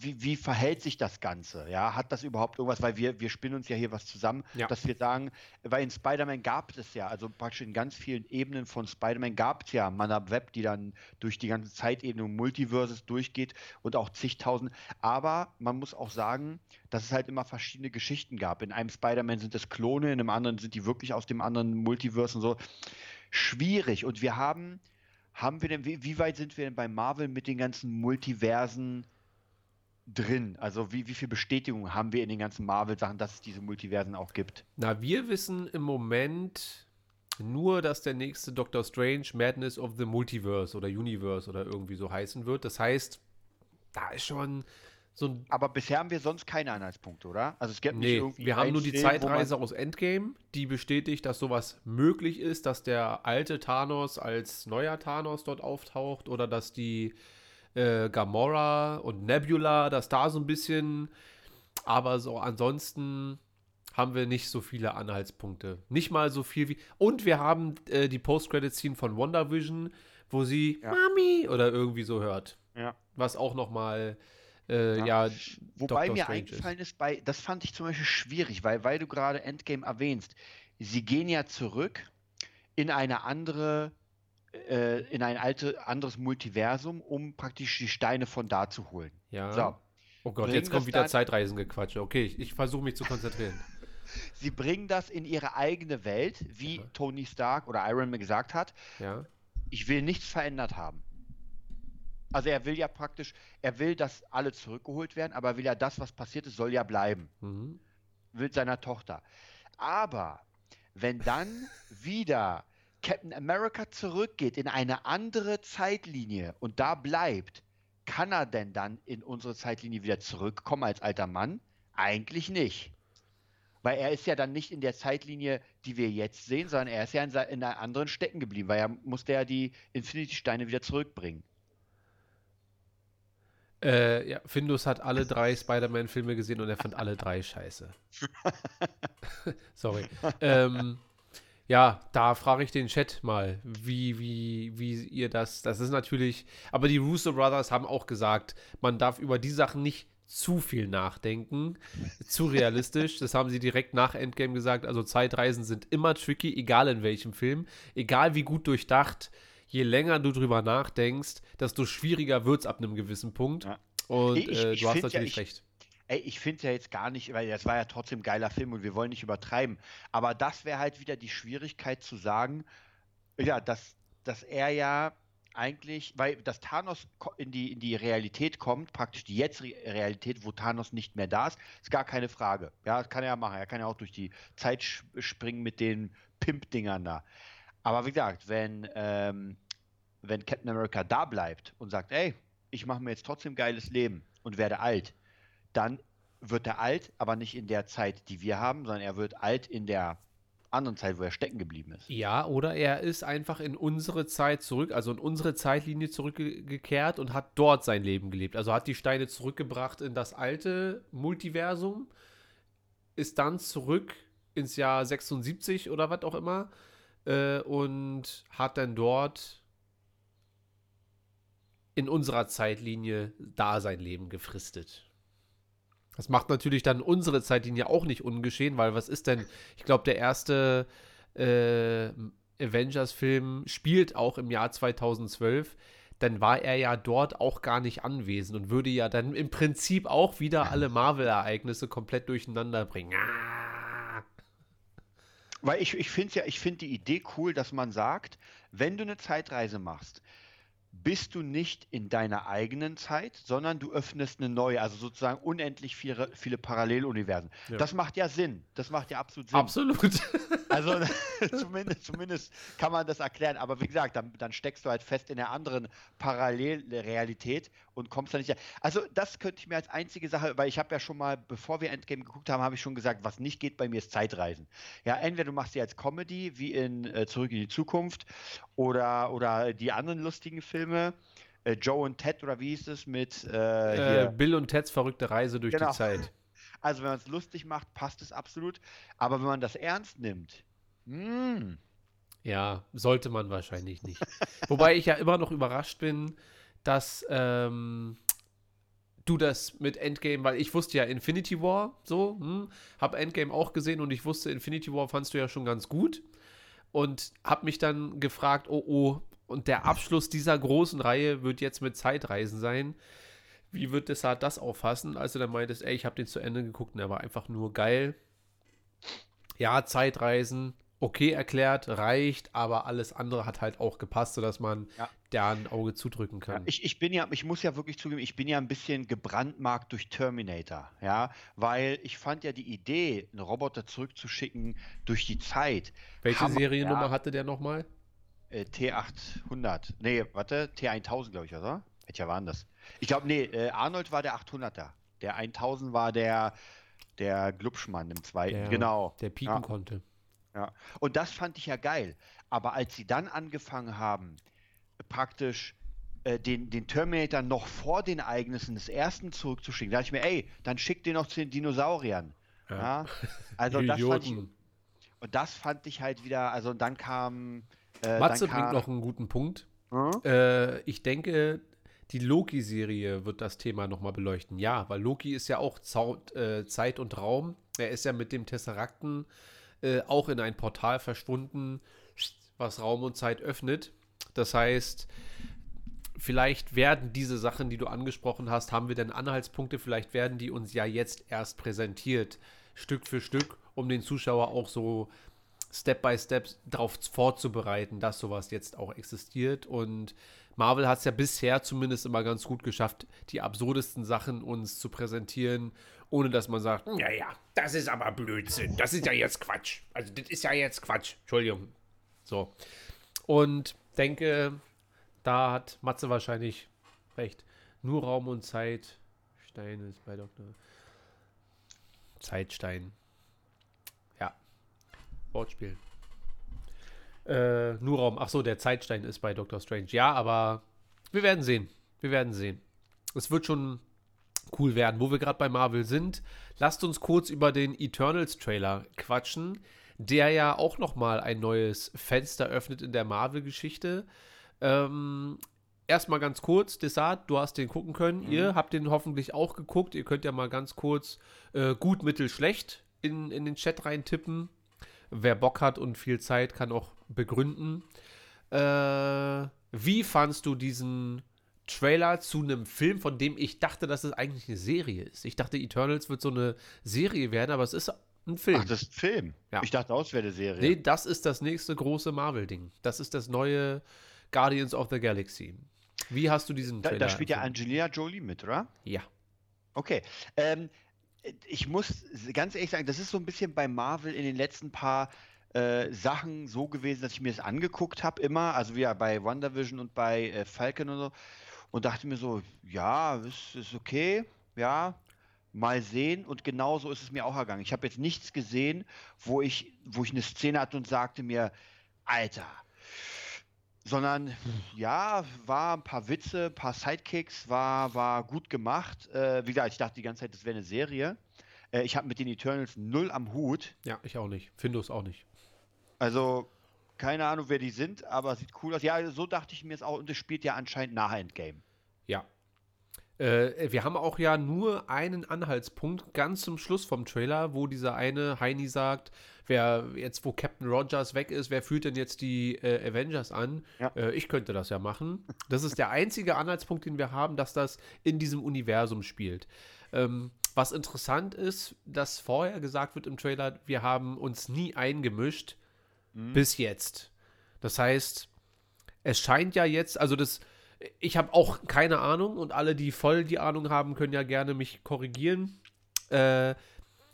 wie, wie verhält sich das Ganze? Ja, hat das überhaupt irgendwas? Weil wir, wir spinnen uns ja hier was zusammen,
Ja.
dass wir sagen, weil in Spider-Man gab es ja, also praktisch in ganz vielen Ebenen von Spider-Man gab es ja Manab Web, die dann durch die ganze Zeitebene und Multiverses durchgeht und auch zigtausend. Aber man muss auch sagen, dass es halt immer verschiedene Geschichten gab. In einem Spider-Man sind es Klone, in einem anderen sind die wirklich aus dem anderen Multiverse und so. Schwierig. Und wir haben, haben wir denn, wie, wie weit sind wir denn bei Marvel mit den ganzen Multiversen drin? Also wie, wie viel Bestätigung haben wir in den ganzen Marvel-Sachen, dass es diese Multiversen auch gibt?
Na, wir wissen im Moment nur, dass der nächste Doctor Strange Madness of the Multiverse oder Universe oder irgendwie so heißen wird. Das heißt, da ist schon so.
Aber bisher haben wir sonst keine Anhaltspunkte, oder? Also es gibt nicht
Nee,
irgendwie
wir haben nur die Zeitreise aus Endgame, die bestätigt, dass sowas möglich ist, dass der alte Thanos als neuer Thanos dort auftaucht oder dass die äh, Gamora und Nebula, dass da so ein bisschen, aber so ansonsten haben wir nicht so viele Anhaltspunkte. Nicht mal so viel wie. Und wir haben äh, die Post-Credit-Scene von WandaVision, wo sie
Ja.
Mami oder irgendwie so hört.
Ja.
Was auch nochmal, äh, ja,
Ja. Wobei
Doctor
mir
Strange
eingefallen ist, bei, das fand ich zum Beispiel schwierig, weil, weil du gerade Endgame erwähnst, sie gehen ja zurück in eine andere, äh, in ein alte, anderes Multiversum, um praktisch die Steine von da zu holen.
Ja.
So.
Oh Gott,
Bringen
jetzt kommt wieder Zeitreisengequatsche. Okay, ich, ich versuche mich zu konzentrieren.
Sie bringen das in ihre eigene Welt, wie
Ja.
Tony Stark oder Iron Man gesagt hat.
Ja.
Ich will nichts verändert haben. Also er will ja praktisch, er will, dass alle zurückgeholt werden, aber er will ja das, was passiert ist, soll ja bleiben.
Mhm.
mit seiner Tochter. Aber wenn dann wieder Captain America zurückgeht in eine andere Zeitlinie und da bleibt, kann er denn dann in unsere Zeitlinie wieder zurückkommen als alter Mann? Eigentlich nicht. Weil er ist ja dann nicht in der Zeitlinie, die wir jetzt sehen, sondern er ist ja in, in einer anderen stecken geblieben, weil er musste ja die Infinity-Steine wieder zurückbringen.
Äh, ja, Findus hat alle drei Spider-Man-Filme gesehen und er fand alle drei scheiße. Sorry. Ähm, ja, da frage ich den Chat mal, wie, wie, wie ihr das. Das ist natürlich. Aber die Russo Brothers haben auch gesagt, man darf über die Sachen nicht zu viel nachdenken. Zu realistisch. Das haben sie direkt nach Endgame gesagt. Also Zeitreisen sind immer tricky, egal in welchem Film. Egal wie gut durchdacht. Je länger du drüber nachdenkst, desto schwieriger wird es ab einem gewissen Punkt.
Ja.
Und
Ich-
äh, du hast
find ja,
natürlich
ich-
recht.
Ey, ich finde es ja jetzt gar nicht, weil das war ja trotzdem ein geiler Film und wir wollen nicht übertreiben. Aber das wäre halt wieder die Schwierigkeit zu sagen, ja, dass, dass er ja eigentlich, weil dass Thanos in die, in die Realität kommt, praktisch die Jetzt-Realität, wo Thanos nicht mehr da ist, ist gar keine Frage. Ja, das kann er ja machen. Er kann ja auch durch die Zeit springen mit den Pimp-Dingern da. Aber wie gesagt, wenn, ähm, wenn Captain America da bleibt und sagt, ey, ich mache mir jetzt trotzdem geiles Leben und werde alt, dann wird er alt, aber nicht in der Zeit, die wir haben, sondern er wird alt in der anderen Zeit, wo er stecken geblieben ist.
Ja, oder er ist einfach in unsere Zeit zurück, also in unsere Zeitlinie zurückgekehrt und hat dort sein Leben gelebt. Also hat die Steine zurückgebracht in das alte Multiversum, ist dann zurück ins Jahr 76 oder was auch immer äh, und hat dann dort in unserer Zeitlinie da sein Leben gefristet. Das macht natürlich dann unsere Zeitlinie auch nicht ungeschehen, weil was ist denn, ich glaube, der erste äh, Avengers-Film spielt auch im Jahr 2012, dann war er ja dort auch gar nicht anwesend und würde ja dann im Prinzip auch wieder alle Marvel-Ereignisse komplett durcheinander bringen. Ah.
Weil ich, ich finde ja, ich finde die Idee cool, dass man sagt, wenn du eine Zeitreise machst, bist du nicht in deiner eigenen Zeit, sondern du öffnest eine neue, also sozusagen unendlich viele, viele Paralleluniversen.
Ja.
Das macht ja Sinn. Das macht ja absolut Sinn.
Absolut.
Also zumindest, zumindest kann man das erklären. Aber wie gesagt, dann, dann steckst du halt fest in der anderen Parallelrealität und kommst da nicht. Also das könnte ich mir als einzige Sache, weil ich habe ja schon mal, bevor wir Endgame geguckt haben, habe ich schon gesagt, was nicht geht bei mir ist Zeitreisen. Ja, entweder du machst die als Comedy, wie in äh, Zurück in die Zukunft, oder, oder die anderen lustigen Filme. Äh, Joe und Ted oder wie hieß es mit äh,
äh. Bill und Teds verrückte Reise durch
Genau.
die Zeit.
Also wenn man es lustig macht, passt es absolut. Aber wenn man das ernst nimmt, mm,
Ja, sollte man wahrscheinlich nicht. Wobei ich ja immer noch überrascht bin, dass ähm, du das mit Endgame, weil ich wusste ja Infinity War so, hm, hab Endgame auch gesehen und ich wusste, Infinity War fandst du ja schon ganz gut und hab mich dann gefragt, oh oh, und der Abschluss dieser großen Reihe wird jetzt mit Zeitreisen sein. Wie wird Desart das auffassen, als du dann meintest, ey, ich habe den zu Ende geguckt und er war einfach nur geil. Ja, Zeitreisen, okay erklärt, reicht, aber alles andere hat halt auch gepasst, sodass man
Ja.
da ein Auge zudrücken kann.
Ich, ich bin ja, ich muss ja wirklich zugeben, ich bin ja ein bisschen gebrandmarkt durch Terminator, ja, weil ich fand ja die Idee, einen Roboter zurückzuschicken durch die Zeit.
Welche
Hammer,
Seriennummer
ja.
hatte der nochmal?
Äh, T800. Nee, warte, T1000, glaube ich, oder? Welcher war denn das? Ich glaube, nee, äh, Arnold war der 800er. Der 1000 war der, der Glubschmann im zweiten.
Der-
genau.
Der pieken
Ja.
konnte.
Ja, und das fand ich ja geil. Aber als sie dann angefangen haben, praktisch äh, den, den Terminator noch vor den Ereignissen des ersten zurückzuschicken, da dachte ich mir, ey, dann schick den noch zu den Dinosauriern. Ja. Also das fand ich, und das fand ich halt wieder, also dann kam. Äh,
Matze bringt noch einen guten Punkt.
Hm?
Äh, ich denke, die Loki-Serie wird das Thema nochmal beleuchten. Ja, weil Loki ist ja auch Zau äh, Zeit und Raum. Er ist ja mit dem Tesserakten äh, auch in ein Portal verschwunden, was Raum und Zeit öffnet. Das heißt, vielleicht werden diese Sachen, die du angesprochen hast, haben wir denn Anhaltspunkte, vielleicht werden die uns ja jetzt erst präsentiert, Stück für Stück, um den Zuschauer auch so Step by Step darauf vorzubereiten, dass sowas jetzt auch existiert. Und Marvel hat es ja bisher zumindest immer ganz gut geschafft, die absurdesten Sachen uns zu präsentieren ohne dass man sagt, ja, ja, das ist aber Blödsinn, das ist ja jetzt Quatsch. Also das ist ja jetzt Quatsch. Entschuldigung. So. Und denke, da hat Matze wahrscheinlich recht. Nur Raum und Zeit. Stein ist bei Dr. Zeitstein. Wortspiel. Äh, nur Raum. Ach so, der Zeitstein ist bei Doctor Strange. Ja, aber wir werden sehen. Wir werden sehen. Es wird schon cool werden. Wo wir gerade bei Marvel sind, lasst uns kurz über den Eternals Trailer quatschen, der ja auch noch mal ein neues Fenster öffnet in der Marvel-Geschichte. Ähm, erstmal ganz kurz, Desart, du hast den gucken können. Mhm. Ihr habt den hoffentlich auch geguckt. Ihr könnt ja mal ganz kurz äh, gut, mittel, schlecht in, in den Chat reintippen. Wer Bock hat und viel Zeit, kann auch begründen. Äh, wie fandst du diesen Trailer zu einem Film, von dem ich dachte, dass es eigentlich eine Serie ist? Ich dachte, Eternals wird so eine Serie werden, aber es ist ein Film. Ach,
das ist ein Film?
Ja.
Ich dachte auch, es wäre eine Serie.
Nee, das ist das nächste große Marvel-Ding. Das ist das neue Guardians of the Galaxy. Wie hast du diesen
Trailer? Da, da spielt ja Angelina Jolie mit, oder?
Ja.
Okay. Ähm, ich muss ganz ehrlich sagen, das ist so ein bisschen bei Marvel in den letzten paar äh, Sachen so gewesen, dass ich mir das angeguckt habe immer, also wie bei WandaVision und bei äh, Falcon und so, und dachte mir so, ja, ist, ist okay, ja, mal sehen. Und genauso ist es mir auch ergangen. Ich habe jetzt nichts gesehen, wo ich, wo ich eine Szene hatte und sagte mir, Alter, sondern ja, war ein paar Witze, ein paar Sidekicks, war, war gut gemacht. Äh, wie gesagt, ich dachte die ganze Zeit, das wäre eine Serie. Äh, ich habe mit den Eternals null am Hut.
Ja, ich auch nicht. Findus auch nicht.
Also, keine Ahnung, wer die sind, aber sieht cool aus. Ja, so dachte ich mir es auch. Und es spielt ja anscheinend nahe Endgame.
Ja. Äh, wir haben auch ja nur einen Anhaltspunkt ganz zum Schluss vom Trailer, wo dieser eine Heini sagt, wer jetzt, wo Captain Rogers weg ist, wer führt denn jetzt die äh, Avengers an? Ja. Äh, ich könnte das ja machen. Das ist der einzige Anhaltspunkt, den wir haben, dass das in diesem Universum spielt. Ähm, was interessant ist, dass vorher gesagt wird im Trailer, wir haben uns nie eingemischt mhm. bis jetzt. Das heißt, es scheint ja jetzt, also das, ich habe auch keine Ahnung und alle, die voll die Ahnung haben, können ja gerne mich korrigieren. Äh,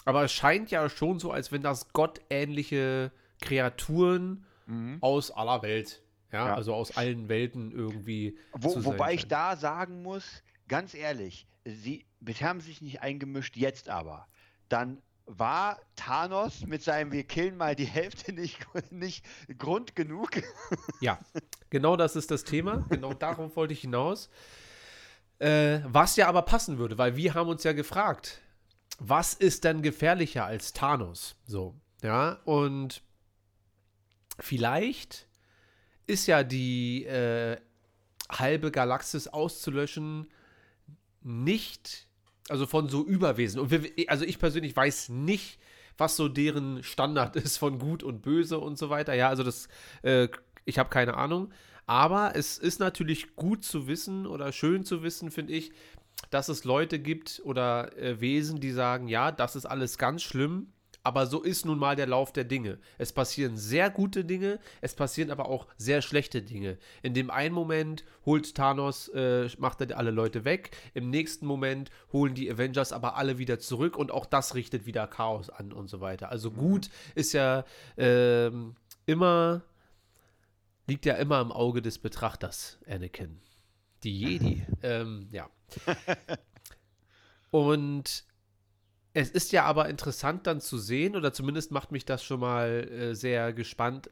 aber es scheint ja schon so, als wenn das gottähnliche Kreaturen mhm. aus aller Welt, ja, ja, also aus allen Welten irgendwie.
Wo, wobei ich da sagen muss, ganz ehrlich, sie bisher haben sich nicht eingemischt, jetzt aber. Dann war Thanos mit seinem Wir killen mal die Hälfte nicht, nicht Grund genug?
Ja, genau das ist das Thema. Genau darauf wollte ich hinaus. Äh, was ja aber passen würde, weil wir haben uns ja gefragt, was ist denn gefährlicher als Thanos? So, ja, und vielleicht ist ja die äh, halbe Galaxis auszulöschen nicht also von so Überwesen. Und wir, also ich persönlich weiß nicht, was so deren Standard ist von gut und böse und so weiter. Ja, also das, äh, ich habe keine Ahnung. Aber es ist natürlich gut zu wissen oder schön zu wissen, finde ich, dass es Leute gibt oder äh, Wesen, die sagen, ja, das ist alles ganz schlimm, aber so ist nun mal der Lauf der Dinge. Es passieren sehr gute Dinge, es passieren aber auch sehr schlechte Dinge. In dem einen Moment holt Thanos, äh, macht er alle Leute weg. Im nächsten Moment holen die Avengers aber alle wieder zurück und auch das richtet wieder Chaos an und so weiter. Also gut ist ja äh, immer, liegt ja immer im Auge des Betrachters, Anakin. Die Jedi. ähm, ja. Und es ist ja aber interessant dann zu sehen, oder zumindest macht mich das schon mal äh, sehr gespannt,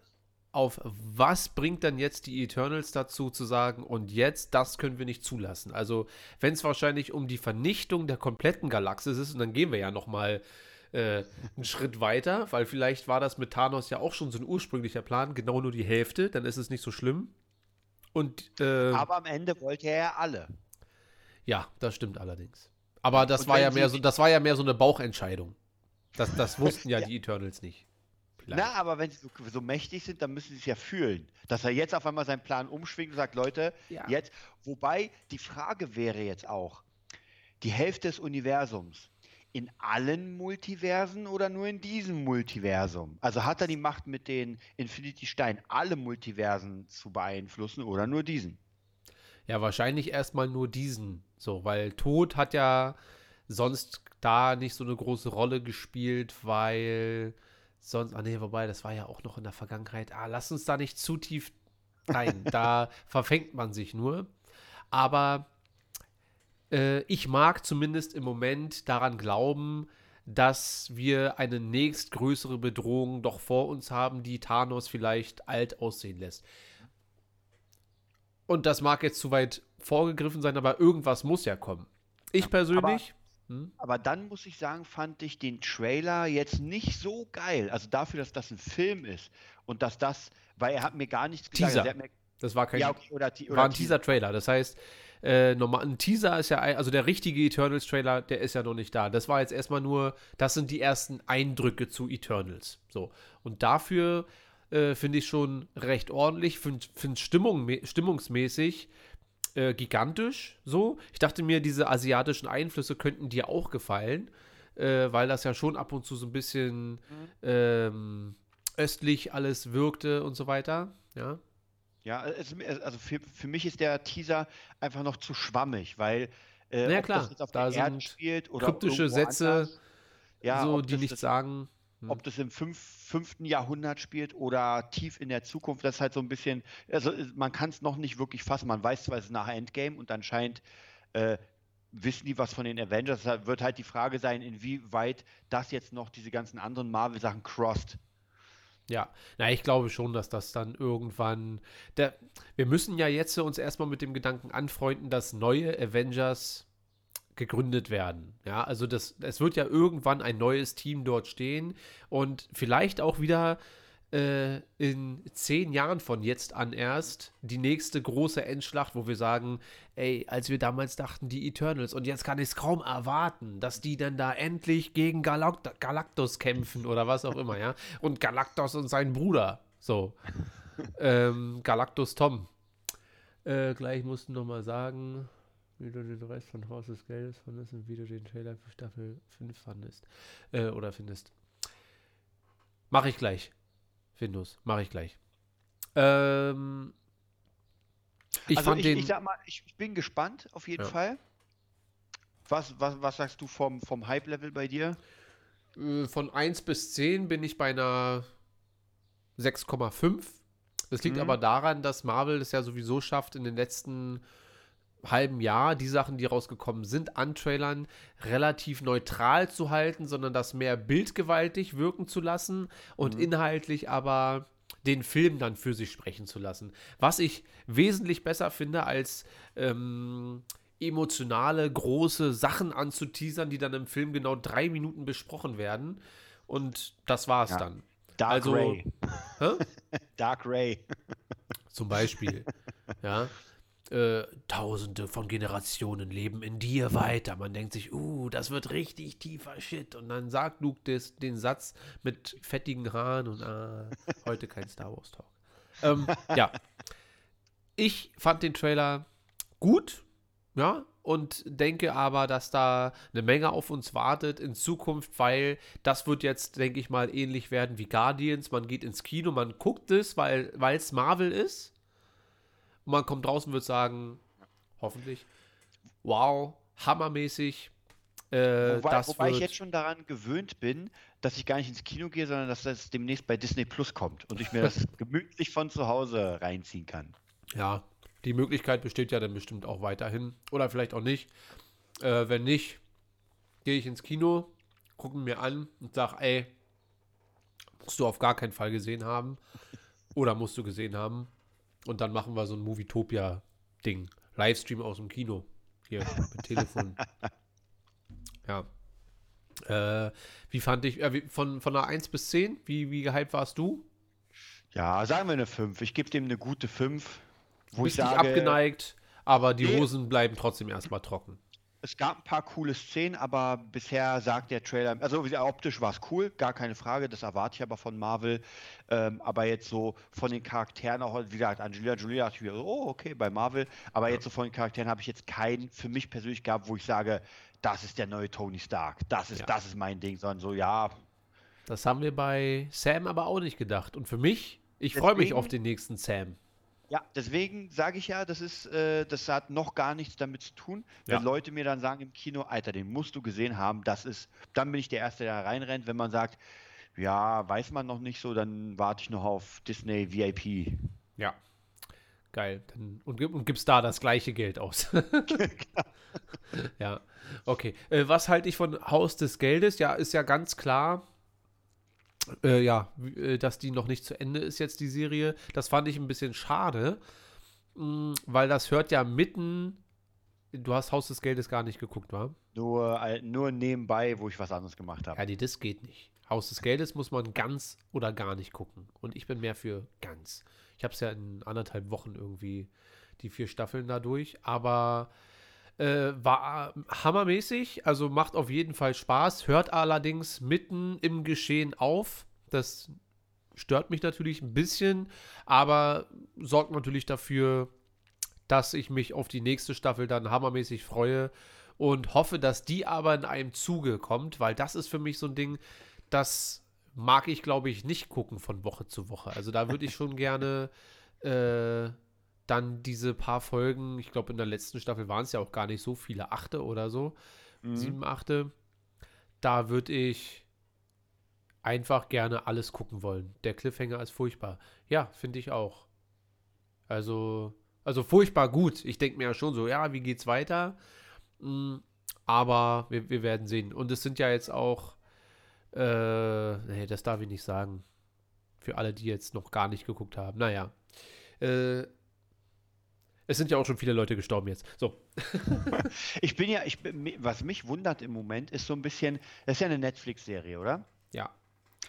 auf was bringt dann jetzt die Eternals dazu zu sagen, und jetzt, das können wir nicht zulassen. Also, wenn es wahrscheinlich um die Vernichtung der kompletten Galaxis ist, und dann gehen wir ja noch mal äh, einen Schritt weiter, weil vielleicht war das mit Thanos ja auch schon so ein ursprünglicher Plan, genau nur die Hälfte, dann ist es nicht so schlimm. Und, äh,
Aber am Ende wollte er ja alle.
Ja, das stimmt allerdings. Aber das war ja mehr so, das war ja mehr so eine Bauchentscheidung. Das, das wussten ja, ja. die Eternals nicht.
Vielleicht. Na, aber wenn sie so, so, mächtig sind, dann müssen sie es ja fühlen. Dass er jetzt auf einmal seinen Plan umschwingt und sagt, Leute, ja. jetzt. Wobei die Frage wäre jetzt auch, die Hälfte des Universums, in allen Multiversen oder nur in diesem Multiversum? Also hat er die Macht mit den Infinity Steinen, alle Multiversen zu beeinflussen oder nur diesen?
Ja, wahrscheinlich erstmal nur diesen. So, weil Tod hat ja sonst da nicht so eine große Rolle gespielt, weil sonst, ah nee, wobei, das war ja auch noch in der Vergangenheit. Ah, lass uns da nicht zu tief rein. da verfängt man sich nur. Aber äh, ich mag zumindest im Moment daran glauben, dass wir eine nächstgrößere Bedrohung doch vor uns haben, die Thanos vielleicht alt aussehen lässt. Und das mag jetzt zu weit vorgegriffen sein, aber irgendwas muss ja kommen. Ich persönlich.
Hm? Aber dann muss ich sagen, fand ich den Trailer jetzt nicht so geil. Also dafür, dass das ein Film ist und dass das, weil er hat mir gar nichts
Teaser.
gesagt. Mir,
das war kein
ja, okay, oder, oder
war ein Teaser-Trailer. Das heißt, äh, normal, ein Teaser ist ja, also der richtige Eternals-Trailer, der ist ja noch nicht da. Das war jetzt erstmal nur, das sind die ersten Eindrücke zu Eternals. So. Und dafür äh, finde ich schon recht ordentlich, finde find Stimmung, stimmungsmäßig äh, gigantisch. So. Ich dachte mir, diese asiatischen Einflüsse könnten dir auch gefallen, äh, weil das ja schon ab und zu so ein bisschen mhm. ähm, östlich alles wirkte und so weiter. Ja.
Ja, es, also für, für mich ist der Teaser einfach noch zu schwammig, weil
äh, ja, klar,
das auf da der Erde spielt oder
kryptische Sätze, ja, so, die nichts sagen.
Hm. Ob das im fünf, fünften Jahrhundert spielt oder tief in der Zukunft, das ist halt so ein bisschen, also man kann es noch nicht wirklich fassen. Man weiß zwar, es ist nach Endgame und anscheinend äh, wissen die was von den Avengers. Da wird halt die Frage sein, inwieweit das jetzt noch diese ganzen anderen Marvel-Sachen crossed.
Ja, na, ich glaube schon, dass das dann irgendwann. Der, wir müssen ja jetzt uns erstmal mit dem Gedanken anfreunden, dass neue Avengers gegründet werden. Ja, also das, es wird ja irgendwann ein neues Team dort stehen und vielleicht auch wieder äh, in zehn Jahren von jetzt an erst die nächste große Endschlacht, wo wir sagen, ey, als wir damals dachten, die Eternals, und jetzt kann ich es kaum erwarten, dass die dann da endlich gegen Galact Galactus kämpfen oder was auch immer, ja. Und Galactus und sein Bruder, so. ähm, Galactus Tom. Äh, gleich mussten noch mal sagen, wie du den Rest von Haus des Geldes fandest und wie du den Trailer für Staffel 5 fandest. Äh, oder findest. Mach ich gleich. Findus. Mach ich gleich. Ähm,
ich also fand ich, den. Ich sag mal, ich, ich bin gespannt auf jeden ja. Fall. Was, was, was sagst du vom, vom Hype-Level bei dir?
Äh, von 1 bis 10 bin ich bei einer 6,5. Das liegt mhm. aber daran, dass Marvel es ja sowieso schafft, in den letzten halben Jahr die Sachen, die rausgekommen sind, an Trailern relativ neutral zu halten, sondern das mehr bildgewaltig wirken zu lassen und mhm. inhaltlich aber den Film dann für sich sprechen zu lassen. Was ich wesentlich besser finde, als ähm, emotionale, große Sachen anzuteasern, die dann im Film genau drei Minuten besprochen werden. Und das war's ja. dann.
Dark also, Ray. Dark Ray.
Zum Beispiel. ja. Äh, Tausende von Generationen leben in dir weiter. Man denkt sich, uh, das wird richtig tiefer Shit. Und dann sagt Luke des, den Satz mit fettigen Haaren und ah, heute kein Star Wars Talk. Ähm, ja. Ich fand den Trailer gut, ja, und denke aber, dass da eine Menge auf uns wartet in Zukunft, weil das wird jetzt, denke ich mal, ähnlich werden wie Guardians. Man geht ins Kino, man guckt es, weil es Marvel ist und man kommt draußen und wird sagen, hoffentlich, wow, hammermäßig.
Äh, wobei, wobei ich jetzt schon daran gewöhnt bin, dass ich gar nicht ins Kino gehe, sondern dass das demnächst bei Disney Plus kommt und ich mir das gemütlich von zu Hause reinziehen kann.
Ja, die Möglichkeit besteht ja dann bestimmt auch weiterhin. Oder vielleicht auch nicht. Äh, wenn nicht, gehe ich ins Kino, gucke mir an und sage, ey, musst du auf gar keinen Fall gesehen haben. Oder musst du gesehen haben. Und dann machen wir so ein Movietopia-Ding. Livestream aus dem Kino. Hier mit Telefon. ja. Äh, wie fand ich, äh, von, von einer 1 bis 10, wie, wie gehypt warst du?
Ja, sagen wir eine 5. Ich gebe dem eine gute 5.
Wo Bist ich sage, abgeneigt, aber die nee. Hosen bleiben trotzdem erstmal trocken
es gab ein paar coole Szenen, aber bisher sagt der Trailer, also optisch war es cool, gar keine Frage, das erwarte ich aber von Marvel. Ähm, aber jetzt so von den Charakteren auch, wie gesagt, Angelina Jolie dachte ich wieder, oh, okay, bei Marvel. Aber ja. jetzt so von den Charakteren habe ich jetzt keinen für mich persönlich gehabt, wo ich sage, das ist der neue Tony Stark, das ist, ja. das ist mein Ding, sondern so, ja.
Das haben wir bei Sam aber auch nicht gedacht. Und für mich, ich freue mich auf den nächsten Sam.
Ja, deswegen sage ich ja, das ist, äh, das hat noch gar nichts damit zu tun. Wenn
Ja.
Leute mir dann sagen im Kino, Alter, den musst du gesehen haben, das ist, dann bin ich der Erste, der reinrennt. Wenn man sagt, ja, weiß man noch nicht so, dann warte ich noch auf Disney VIP.
Ja. Geil. Und, und gibst da das gleiche Geld aus. ja. Okay. Äh, was halte ich von Haus des Geldes? Ja, ist ja ganz klar. Äh, ja, äh, dass die noch nicht zu Ende ist jetzt, die Serie. Das fand ich ein bisschen schade, mh, weil das hört ja mitten. Du hast Haus des Geldes gar nicht geguckt, wa?
Nur, nur nebenbei, wo ich was anderes gemacht habe.
Ja, nee, das geht nicht. Haus des Geldes muss man ganz oder gar nicht gucken. Und ich bin mehr für ganz. Ich habe es ja in anderthalb Wochen irgendwie die vier Staffeln da durch. Aber äh, war hammermäßig. Also macht auf jeden Fall Spaß. Hört allerdings mitten im Geschehen auf. Das stört mich natürlich ein bisschen. Aber sorgt natürlich dafür, dass ich mich auf die nächste Staffel dann hammermäßig freue und hoffe, dass die aber in einem Zuge kommt, weil das ist für mich so ein Ding, das mag ich, glaube ich, nicht gucken von Woche zu Woche. Also da würde ich schon gerne äh, dann diese paar Folgen, ich glaube in der letzten Staffel waren es ja auch gar nicht so viele, achte oder so,
Mhm.
sieben, achte, da würde ich einfach gerne alles gucken wollen. Der Cliffhanger ist furchtbar. Ja, finde ich auch. Also, also furchtbar gut. Ich denke mir ja schon so, ja, wie geht's weiter? Mm, aber wir, wir werden sehen. Und es sind ja jetzt auch, äh, nee, das darf ich nicht sagen. Für alle, die jetzt noch gar nicht geguckt haben. Naja. Äh, es sind ja auch schon viele Leute gestorben jetzt. So.
Ich bin ja, ich bin, was mich wundert im Moment, ist so ein bisschen, das ist ja eine Netflix-Serie, oder?
Ja.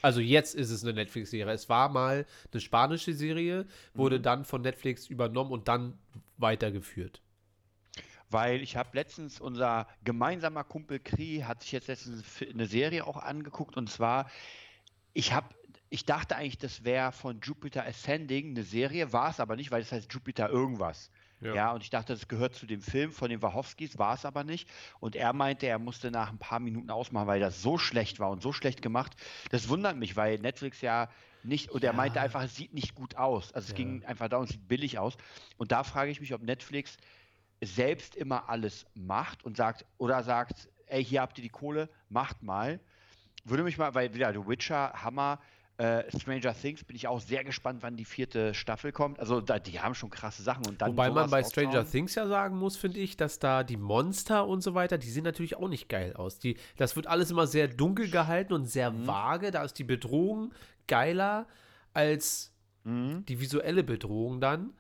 Also jetzt ist es eine Netflix-Serie. Es war mal eine spanische Serie, wurde dann von Netflix übernommen und dann weitergeführt.
Weil ich habe letztens, unser gemeinsamer Kumpel Kri hat sich jetzt letztens eine Serie auch angeguckt und zwar, ich habe, ich dachte eigentlich, das wäre von Jupiter Ascending eine Serie, war es aber nicht, weil es heißt Jupiter irgendwas.
Ja.
Ja. und ich dachte, das gehört zu dem Film von den Wachowskis, war es aber nicht. Und er meinte, er musste nach ein paar Minuten ausmachen, weil das so schlecht war und so schlecht gemacht. Das wundert mich, weil Netflix ja nicht, und er
Ja.
meinte einfach, es sieht nicht gut aus. Also es
Ja.
ging einfach da und es sieht billig aus. Und da frage ich mich, ob Netflix selbst immer alles macht und sagt, oder sagt, ey, hier habt ihr die Kohle, macht mal. Würde mich mal, weil wieder The Witcher, Hammer, äh, Stranger Things, bin ich auch sehr gespannt, wann die vierte Staffel kommt. Also da, die haben schon krasse Sachen und dann.
Wobei man bei Stranger
raushauen.
Things ja sagen muss, finde ich, dass da die Monster und so weiter, die sehen natürlich auch nicht geil aus. Die, das wird alles immer sehr dunkel gehalten und sehr
Mhm.
vage. Da ist die Bedrohung geiler als
Mhm.
die visuelle Bedrohung dann.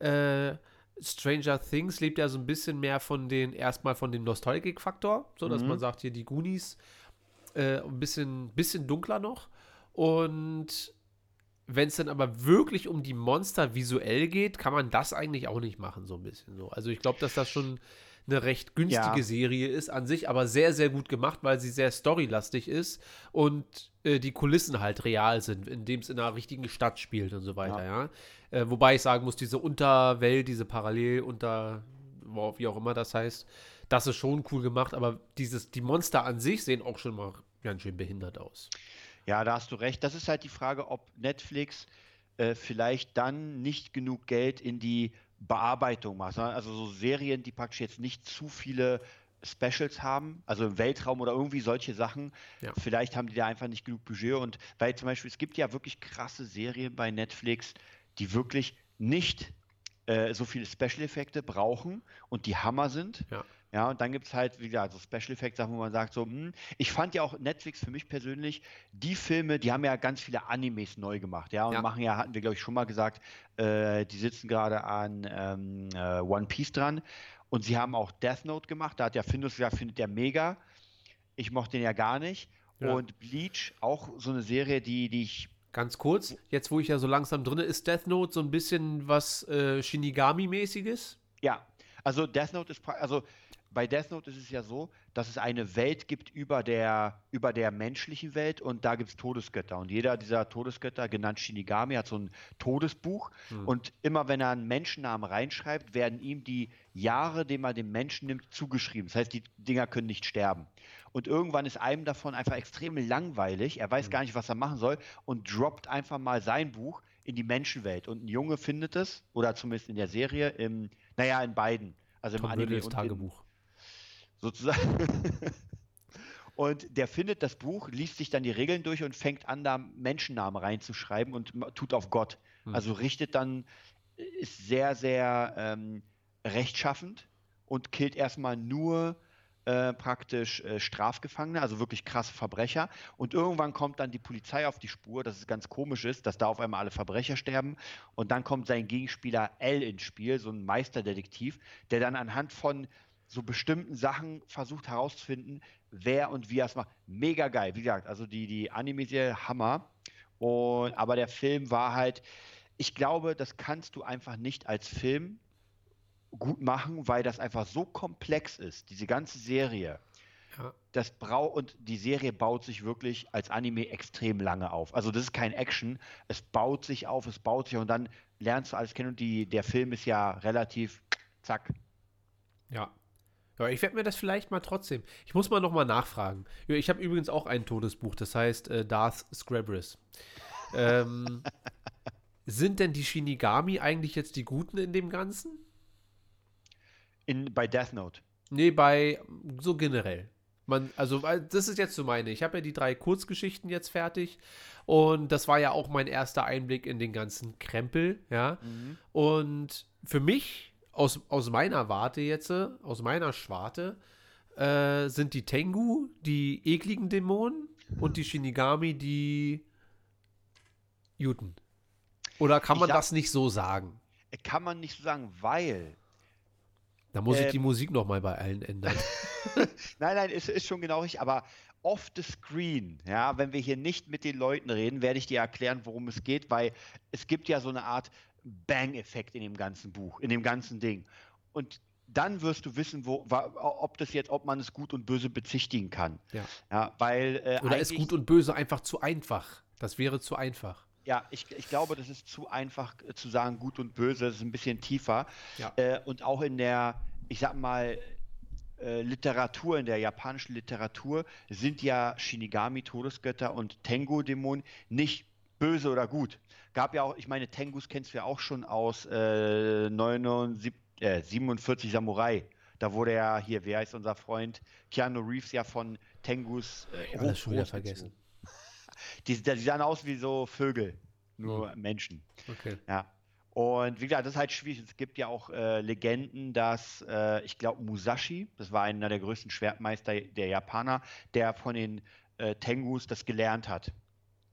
Äh, Stranger Things lebt ja so ein bisschen mehr von den, erstmal von dem Nostalgik-Faktor, so dass
Mhm.
man sagt, hier die Goonies äh, ein bisschen, bisschen dunkler noch. Und wenn es dann aber wirklich um die Monster visuell geht, kann man das eigentlich auch nicht machen, so ein bisschen so. Also ich glaube, dass das schon eine recht günstige
Ja.
Serie ist an sich, aber sehr, sehr gut gemacht, weil sie sehr storylastig ist und äh, die Kulissen halt real sind, indem es in einer richtigen Stadt spielt und so weiter, ja. Äh, wobei ich sagen muss, diese Unterwelt, diese Parallel unter, wo- wie auch immer das heißt, das ist schon cool gemacht, aber dieses, die Monster an sich sehen auch schon mal ganz schön behindert aus.
Ja, da hast du recht. Das ist halt die Frage, ob Netflix äh, vielleicht dann nicht genug Geld in die Bearbeitung macht. Also so Serien, die praktisch jetzt nicht zu viele Specials haben, also im Weltraum oder irgendwie solche Sachen.
Ja.
Vielleicht haben die da einfach nicht genug Budget. Und weil zum Beispiel, es gibt ja wirklich krasse Serien bei Netflix, die wirklich nicht äh, so viele Special-Effekte brauchen und die Hammer sind.
Ja.
Ja, und dann gibt es halt wieder so Special Effects Sachen, wo man sagt so, hm, ich fand ja auch Netflix für mich persönlich, die Filme, die haben ja ganz viele Animes neu gemacht, ja, und
Ja.
machen ja, hatten wir glaube ich schon mal gesagt, äh, die sitzen gerade an ähm, äh, One Piece dran und sie haben auch Death Note gemacht, da hat ja Findus gesagt, findet der mega, ich mochte den ja gar nicht
Ja.
und Bleach, auch so eine Serie, die, die ich
Ganz kurz, jetzt wo ich ja so langsam drin ist Death Note so ein bisschen was äh, Shinigami-mäßiges?
Ja, also Death Note ist, also bei Death Note ist es ja so, dass es eine Welt gibt über der, über der menschlichen Welt und da gibt es Todesgötter. Und jeder dieser Todesgötter, genannt Shinigami, hat so ein Todesbuch.
Hm.
Und immer wenn er einen Menschennamen reinschreibt, werden ihm die Jahre, die man dem Menschen nimmt, zugeschrieben. Das heißt, die Dinger können nicht sterben. Und irgendwann ist einem davon einfach extrem langweilig. Er weiß gar nicht, was er machen soll und droppt einfach mal sein Buch in die Menschenwelt. Und ein Junge findet es, oder zumindest in der Serie, im, naja, in beiden. Also im
Tom
Anime
Riddles Tagebuch.
Sozusagen. und der findet das Buch, liest sich dann die Regeln durch und fängt an, da Menschennamen reinzuschreiben und tut auf Gott.
Hm.
Also richtet dann, ist sehr, sehr ähm, rechtschaffend und killt erstmal nur äh, praktisch äh, Strafgefangene, also wirklich krasse Verbrecher. Und irgendwann kommt dann die Polizei auf die Spur, dass es ganz komisch ist, dass da auf einmal alle Verbrecher sterben. Und dann kommt sein Gegenspieler L ins Spiel, so ein Meisterdetektiv, der dann anhand von so bestimmten Sachen versucht herauszufinden, wer und wie er es macht. Mega geil. Wie gesagt, also die, die Anime-Serie Hammer. Und, aber der Film war halt, ich glaube, das kannst du einfach nicht als Film gut machen, weil das einfach so komplex ist, diese ganze Serie.
Ja.
Das brau und die Serie baut sich wirklich als Anime extrem lange auf. Also das ist kein Action, es baut sich auf, es baut sich und dann lernst du alles kennen und die, der Film ist ja relativ zack.
Ja. Ja, ich werde mir das vielleicht mal trotzdem. Ich muss mal noch mal nachfragen. Ich habe übrigens auch ein Todesbuch, das heißt äh, Darth Scrabris. ähm, sind denn die Shinigami eigentlich jetzt die Guten in dem Ganzen?
In, bei Death Note.
Nee, bei so generell. Man, also, das ist jetzt so meine. Ich habe ja die drei Kurzgeschichten jetzt fertig. Und das war ja auch mein erster Einblick in den ganzen Krempel, ja. Und für mich, aus, aus meiner Warte jetzt, aus meiner Schwarte, äh, sind die Tengu die ekligen Dämonen und die Shinigami die Juten. Oder kann
Ich
man
sag-
das nicht so sagen?
Kann man nicht so sagen, weil.
Da muss ich
Ähm.
die Musik noch mal bei allen ändern.
Nein, nein, ist, ist schon genau richtig, aber off the screen, ja, wenn wir hier nicht mit den Leuten reden, werde ich dir erklären, worum es geht, weil es gibt ja so eine Art Bang-Effekt in dem ganzen Buch, in dem ganzen Ding. Und dann wirst du wissen, wo, ob das jetzt, ob man es gut und böse bezichtigen kann.
Ja.
Ja, weil äh,
Oder ist gut und böse einfach zu einfach? Das wäre zu einfach.
Ja, ich, ich glaube, das ist zu einfach äh, zu sagen, gut und böse, das ist ein bisschen tiefer.
Ja.
Äh, und auch in der, ich sag mal, äh, Literatur, in der japanischen Literatur sind ja Shinigami, Todesgötter und Tengu-Dämonen nicht böse oder gut. Gab ja auch, ich meine, Tengus kennst du ja auch schon aus äh, 79, äh, 47 Samurai. Da wurde ja hier, wer heißt unser Freund? Keanu Reeves ja von Tengus äh,
Alles schon wieder vergessen.
Die, die sahen aus wie so Vögel, nur Menschen.
Okay.
Ja. Und wie gesagt, das ist halt schwierig. Es gibt ja auch äh, Legenden, dass äh, ich glaube Musashi, das war einer der größten Schwertmeister der Japaner, der von den äh, Tengus das gelernt hat.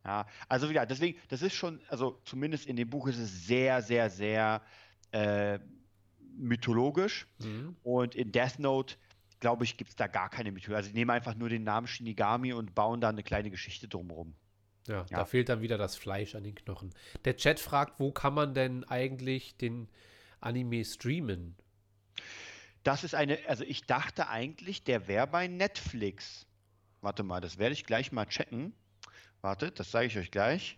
Ja, also wie gesagt, deswegen, das ist schon, also zumindest in dem Buch ist es sehr, sehr, sehr äh, mythologisch.
Mhm.
Und in Death Note, glaube ich, gibt es da gar keine Mythologie. Also, sie nehmen einfach nur den Namen Shinigami und bauen da eine kleine Geschichte drumherum.
Ja,
Ja.
da fehlt dann wieder das Fleisch an den Knochen. Der Chat fragt, wo kann man denn eigentlich den Anime streamen?
Das ist eine, also ich dachte eigentlich, der wäre bei Netflix. Warte mal, das werde ich gleich mal checken. Wartet, das sage ich euch gleich.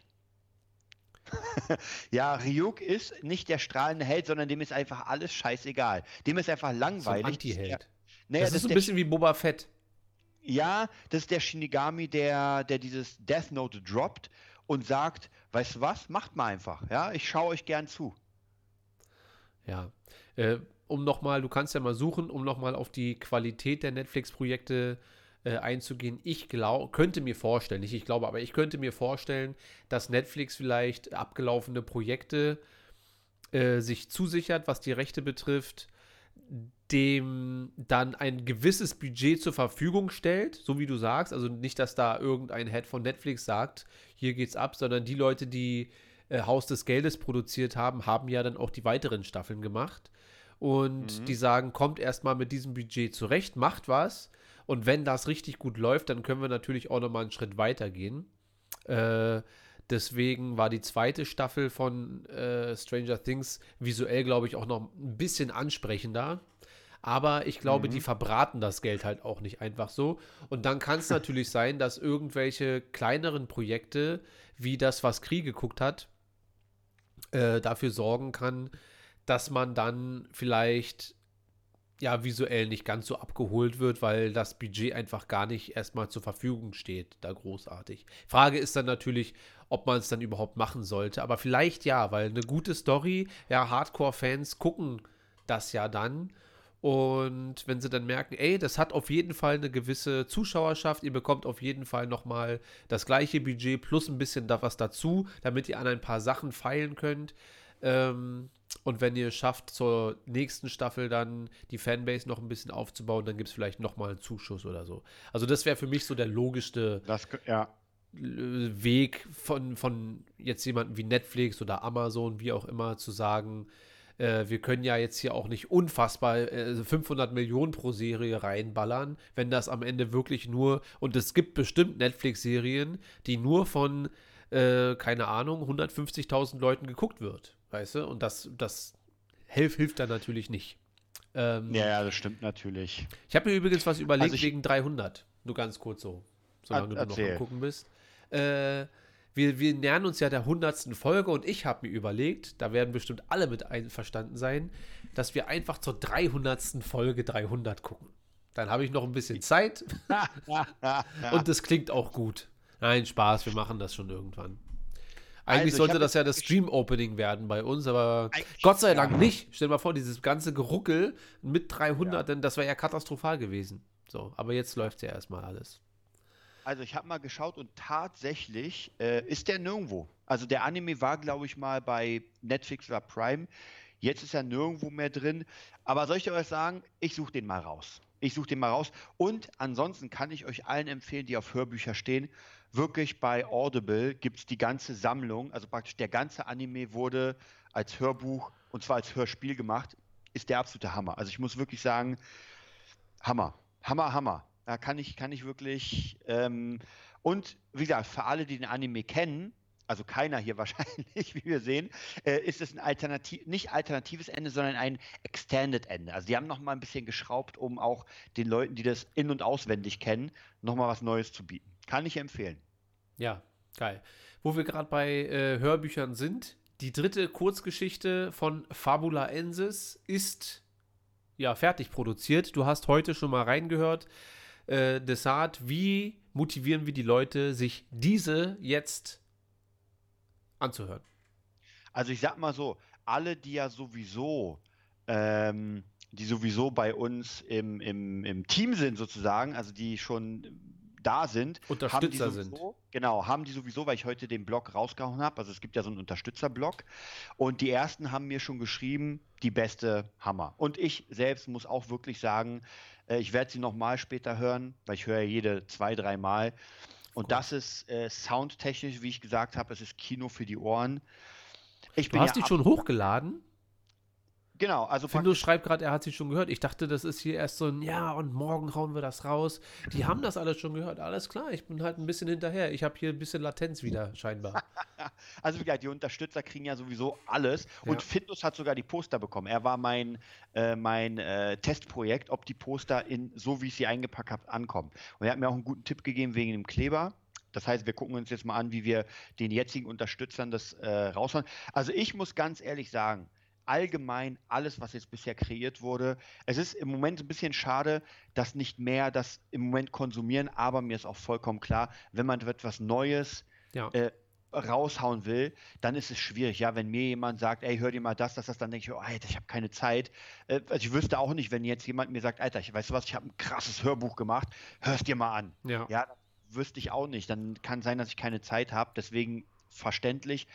ja, Ryuk ist nicht der strahlende Held, sondern dem ist einfach alles scheißegal. Dem ist einfach
So ein
langweilig.
Anti-Held.
Naja,
das ist so ein bisschen wie Boba Fett.
Ja, das ist der Shinigami, der, der dieses Death Note droppt und sagt, weißt du was, macht mal einfach. Ja, ich schaue euch gern zu.
Ja. Äh, um nochmal, du kannst ja mal suchen, um nochmal auf die Qualität der Netflix-Projekte äh, einzugehen. Ich glaube, könnte mir vorstellen, nicht ich glaube, aber ich könnte mir vorstellen, dass Netflix vielleicht abgelaufene Projekte äh, sich zusichert, was die Rechte betrifft, dem dann ein gewisses Budget zur Verfügung stellt, so wie du sagst. Also nicht, dass da irgendein Head von Netflix sagt, hier geht's ab, sondern die Leute, die äh, Haus des Geldes produziert haben, haben ja dann auch die weiteren Staffeln gemacht. Und die sagen, kommt erstmal mit diesem Budget zurecht, macht was. Und wenn das richtig gut läuft, dann können wir natürlich auch nochmal einen Schritt weiter gehen. Äh, deswegen war die zweite Staffel von äh, Stranger Things visuell, glaube ich, auch noch ein bisschen ansprechender. Aber ich glaube, die verbraten das Geld halt auch nicht einfach so. Und dann kann es natürlich sein, dass irgendwelche kleineren Projekte, wie das, was Krieg geguckt hat, äh, dafür sorgen kann, dass man dann vielleicht ja visuell nicht ganz so abgeholt wird, weil das Budget einfach gar nicht erstmal zur Verfügung steht, da großartig. Frage ist dann natürlich, ob man es dann überhaupt machen sollte, aber vielleicht ja, weil eine gute Story, ja, Hardcore-Fans gucken das ja dann. Und wenn sie dann merken, ey, das hat auf jeden Fall eine gewisse Zuschauerschaft, ihr bekommt auf jeden Fall nochmal das gleiche Budget plus ein bisschen da was dazu, damit ihr an ein paar Sachen feilen könnt. Ähm, und wenn ihr schafft, zur nächsten Staffel dann die Fanbase noch ein bisschen aufzubauen, dann gibt es vielleicht nochmal einen Zuschuss oder so. Also das wäre für mich so der logischste
Das, ja.
Weg von, von jetzt jemandem wie Netflix oder Amazon, wie auch immer, zu sagen, äh, wir können ja jetzt hier auch nicht unfassbar äh, 500 Millionen pro Serie reinballern, wenn das am Ende wirklich nur, und es gibt bestimmt Netflix-Serien, die nur von, äh, keine Ahnung, 150.000 Leuten geguckt wird, weißt du? Und das, das hilft, hilft dann natürlich nicht. Ähm,
Ja, ja, das stimmt natürlich.
ich habe mir übrigens was überlegt
Also ich-
wegen 300. Nur ganz kurz so, solange du noch am Gucken bist. Äh, wir, wir nähern uns ja der 100. Folge und ich habe mir überlegt, da werden bestimmt alle mit einverstanden sein, dass wir einfach zur 300. Folge 300 gucken. Dann habe ich noch ein bisschen Zeit und das klingt auch gut. Nein, Spaß, wir machen das schon irgendwann. Eigentlich
Also,
sollte das ja das Stream-Opening werden bei uns, aber Gott sei Dank
ja.
nicht. Stell dir mal vor, dieses ganze Geruckel mit 300, denn das wäre ja katastrophal gewesen. So, aber jetzt läuft ja erstmal alles.
Also ich habe mal geschaut und tatsächlich äh, ist der nirgendwo. Also der Anime war, glaube ich, mal bei Netflix oder Prime. Jetzt ist er nirgendwo mehr drin. Aber soll ich dir was sagen? Ich suche den mal raus. Ich suche den mal raus. Und ansonsten kann ich euch allen empfehlen, die auf Hörbücher stehen, wirklich bei Audible gibt es die ganze Sammlung. Also praktisch der ganze Anime wurde als Hörbuch und zwar als Hörspiel gemacht. Ist der absolute Hammer. Also ich muss wirklich sagen, Hammer. Hammer, Hammer. Da kann ich, kann ich wirklich. Ähm, und wie gesagt, für alle, die den Anime kennen, also keiner hier wahrscheinlich, wie wir sehen, äh, ist es ein Alternativ, nicht alternatives Ende, sondern ein Extended Ende. Also die haben noch mal ein bisschen geschraubt, um auch den Leuten, die das in- und auswendig kennen, noch mal was Neues zu bieten. Kann ich empfehlen.
Ja, geil. Wo wir gerade bei äh, Hörbüchern sind, die dritte Kurzgeschichte von Fabula Ensis ist ja fertig produziert. Du hast heute schon mal reingehört. Äh, Desart, wie motivieren wir die Leute, sich diese jetzt anzuhören?
Also ich sag mal so, alle, die ja sowieso, ähm, die sowieso bei uns im, im, im Team sind sozusagen, also die schon da sind, haben die
Unterstützer sind.
sowieso, genau, haben die sowieso, weil ich heute den Blog rausgehauen habe, also es gibt ja so einen Unterstützerblog und die ersten haben mir schon geschrieben, die beste Hammer. Und ich selbst muss auch wirklich sagen, äh, ich werde sie nochmal später hören, weil ich höre ja jede zwei, drei Mal. Und
course.
das ist äh, soundtechnisch, wie ich gesagt habe, es ist Kino für die Ohren. Ich
Du
bin
hast
ja
die schon hochgeladen?
Genau, also
Findus schreibt gerade, er hat sie schon gehört. Ich dachte, das ist hier erst so ein Ja und morgen hauen wir das raus. Die haben das alles schon gehört. Alles klar, ich bin halt ein bisschen hinterher. Ich habe hier ein bisschen Latenz wieder, scheinbar.
Also wie gesagt, die Unterstützer kriegen ja sowieso alles.
Ja.
Und Findus hat sogar die Poster bekommen. Er war mein, äh, mein äh, Testprojekt, ob die Poster in so wie ich sie eingepackt habe, ankommen. Und er hat mir auch einen guten Tipp gegeben wegen dem Kleber. Das heißt, wir gucken uns jetzt mal an, wie wir den jetzigen Unterstützern das äh, raushauen. Also ich muss ganz ehrlich sagen, allgemein alles, was jetzt bisher kreiert wurde, es ist im Moment ein bisschen schade, dass nicht mehr das im Moment konsumieren, aber mir ist auch vollkommen klar, wenn man etwas Neues
Ja.
äh, raushauen will, dann ist es schwierig. Ja, wenn mir jemand sagt, ey, hör dir mal das, das, das, dann denke ich, oh, Alter, ich habe keine Zeit. Äh, also ich wüsste auch nicht, wenn jetzt jemand mir sagt, Alter, ich weißt du was, ich habe ein krasses Hörbuch gemacht, hörst dir mal an.
Ja.
Ja, das wüsste ich auch nicht. Dann kann sein, dass ich keine Zeit habe, deswegen verständlich.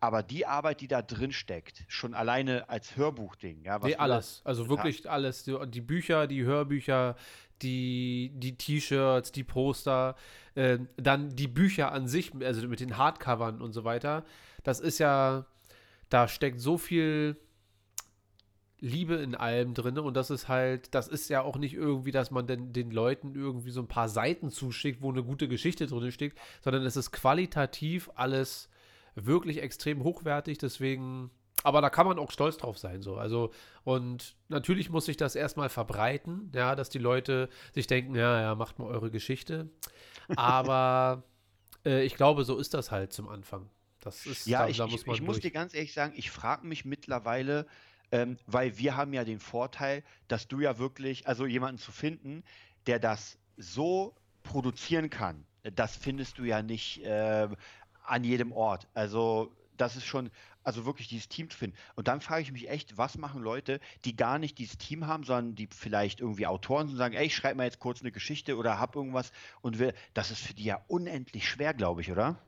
Aber die Arbeit, die da drin steckt, schon alleine als Hörbuchding, ja, was
Nee, alles. Also wirklich alles. Die, die Bücher, die Hörbücher, die, die T-Shirts, die Poster, äh, dann die Bücher an sich, also mit den Hardcovern und so weiter. Das ist ja, da steckt so viel Liebe in allem drin und das ist halt, das ist ja auch nicht irgendwie, dass man den, den Leuten irgendwie so ein paar Seiten zuschickt, wo eine gute Geschichte drin steckt, sondern es ist qualitativ alles wirklich extrem hochwertig, deswegen, aber da kann man auch stolz drauf sein, so, also und natürlich muss sich das erstmal verbreiten, ja, dass die Leute sich denken, ja, ja, macht mal eure Geschichte, aber äh, ich glaube, so ist das halt zum Anfang. Das ist,
Ja,
da,
ich,
da
ich,
muss man
ich muss
durch.
dir ganz ehrlich sagen, ich frage mich mittlerweile, ähm, weil wir haben ja den Vorteil, dass du ja wirklich, also jemanden zu finden, der das so produzieren kann, das findest du ja nicht äh, an jedem Ort. Also das ist schon, also wirklich dieses Team zu finden. Und dann frage ich mich echt, was machen Leute, die gar nicht dieses Team haben, sondern die vielleicht irgendwie Autoren sind und sagen, ey, ich schreibe mal jetzt kurz eine Geschichte oder hab irgendwas und will, das ist für die ja unendlich schwer, glaube ich, oder?